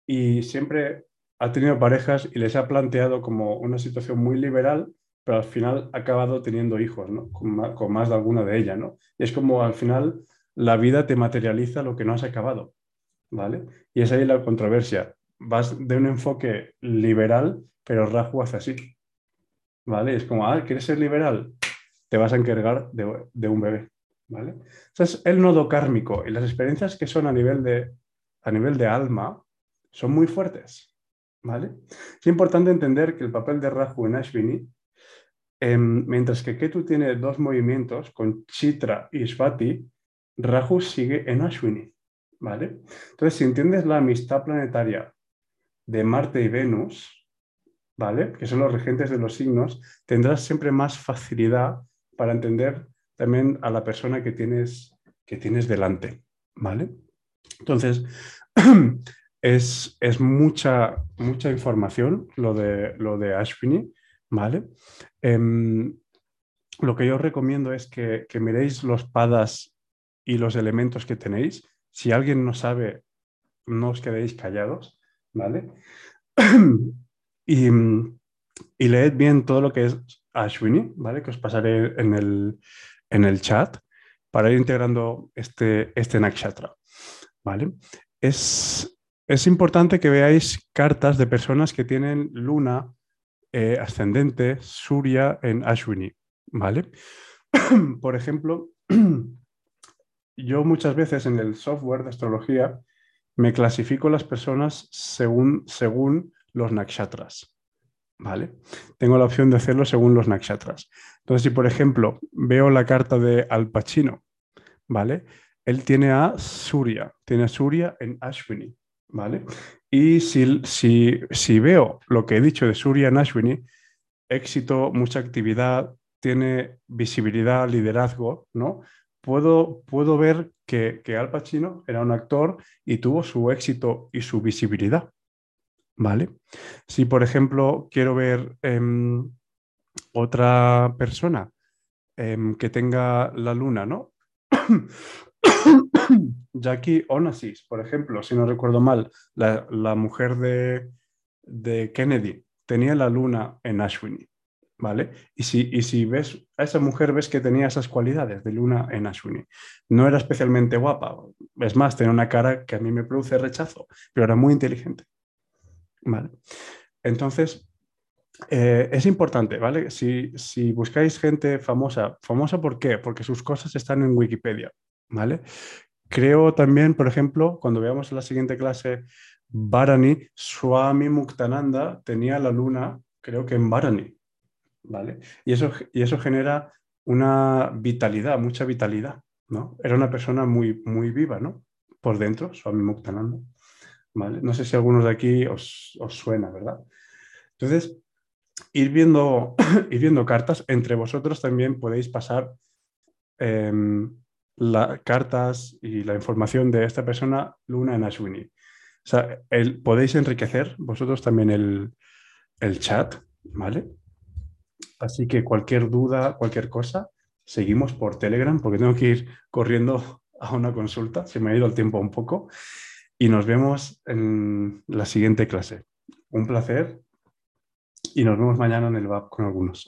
y siempre ha tenido parejas y les ha planteado como una situación muy liberal, pero al final ha acabado teniendo hijos, ¿no? Con más, de alguna de ellas, ¿no? Y es como al final la vida te materializa lo que no has acabado, ¿vale? Y es ahí la controversia. Vas de un enfoque liberal, pero Raju hace así, ¿vale? Es como, ah, ¿quieres ser liberal? Te vas a encargar de, de un bebé, ¿vale? El nodo kármico y las experiencias que son a nivel de, a nivel de alma son muy fuertes, ¿Vale? Es importante entender que el papel de Rahu en Ashvini, em, mientras que Ketu tiene dos movimientos con Chitra y Svati, Rahu sigue en Ashwini. ¿Vale? Entonces, si entiendes la amistad planetaria de Marte y Venus, ¿vale? Que son los regentes de los signos, tendrás siempre más facilidad para entender también a la persona que tienes, que tienes delante, ¿vale? Entonces, [clears throat] es, mucha, mucha información lo de, lo de Ashwini, ¿vale? Em, lo que yo os recomiendo es que, miréis los padas y los elementos que tenéis. Si alguien no sabe, no os quedéis callados, ¿vale? [clears throat] y, y, leed bien todo lo que es Ashwini, ¿vale? Que os pasaré en el, en el chat para ir integrando este, este nakshatra, ¿vale? Es, es importante que veáis cartas de personas que tienen luna eh, ascendente, Surya en Ashwini, ¿vale? [clears throat] Por ejemplo, [clears throat] yo muchas veces en el software de astrología me clasifico las personas según, según los nakshatras, ¿vale? Tengo la opción de hacerlo según los nakshatras. Entonces, si por ejemplo veo la carta de Al Pacino, ¿vale? Él tiene a Surya, tiene a en Ashwini. ¿vale? Y si, si, veo lo que he dicho de Surya Nashwini, éxito, mucha actividad, tiene visibilidad, liderazgo, ¿no? Puedo, puedo ver que, que, Al Pacino era un actor y tuvo su éxito y su visibilidad, ¿vale? Si, por ejemplo, quiero ver em, otra persona em, que tenga la luna, ¿no? [coughs] Jackie Onassis, por ejemplo, si no recuerdo mal, la, mujer de, Kennedy, tenía la luna en Ashwini, ¿vale? Y si, si ves a esa mujer, ves que tenía esas cualidades de luna en Ashwini. No era especialmente guapa, es más, tenía una cara que a mí me produce rechazo, pero era muy inteligente, ¿vale? Entonces, eh, es importante, ¿vale? Si, si buscáis gente famosa, ¿famosa por qué? Porque sus cosas están en Wikipedia, ¿vale? Creo también, por ejemplo, cuando veamos la siguiente clase, Bharani, Swami Muktananda tenía la luna, creo que en Bharani, ¿vale? Y eso, y eso genera una vitalidad, mucha vitalidad, ¿no? Era una persona muy, muy viva, ¿no? Por dentro, Swami Muktananda, No sé si algunos de aquí os, suena, ¿verdad? Entonces, ir viendo, [clears throat] ir viendo cartas, entre vosotros también podéis pasar em, las cartas y la información de esta persona Luna en Ashwini. O sea, podéis enriquecer vosotros también el, el chat, ¿vale? Así que cualquier duda, cualquier cosa, seguimos por Telegram porque tengo que ir corriendo a una consulta, se me ha ido el tiempo un poco y nos vemos en la siguiente clase. Un placer y nos vemos mañana en el VAP con algunos.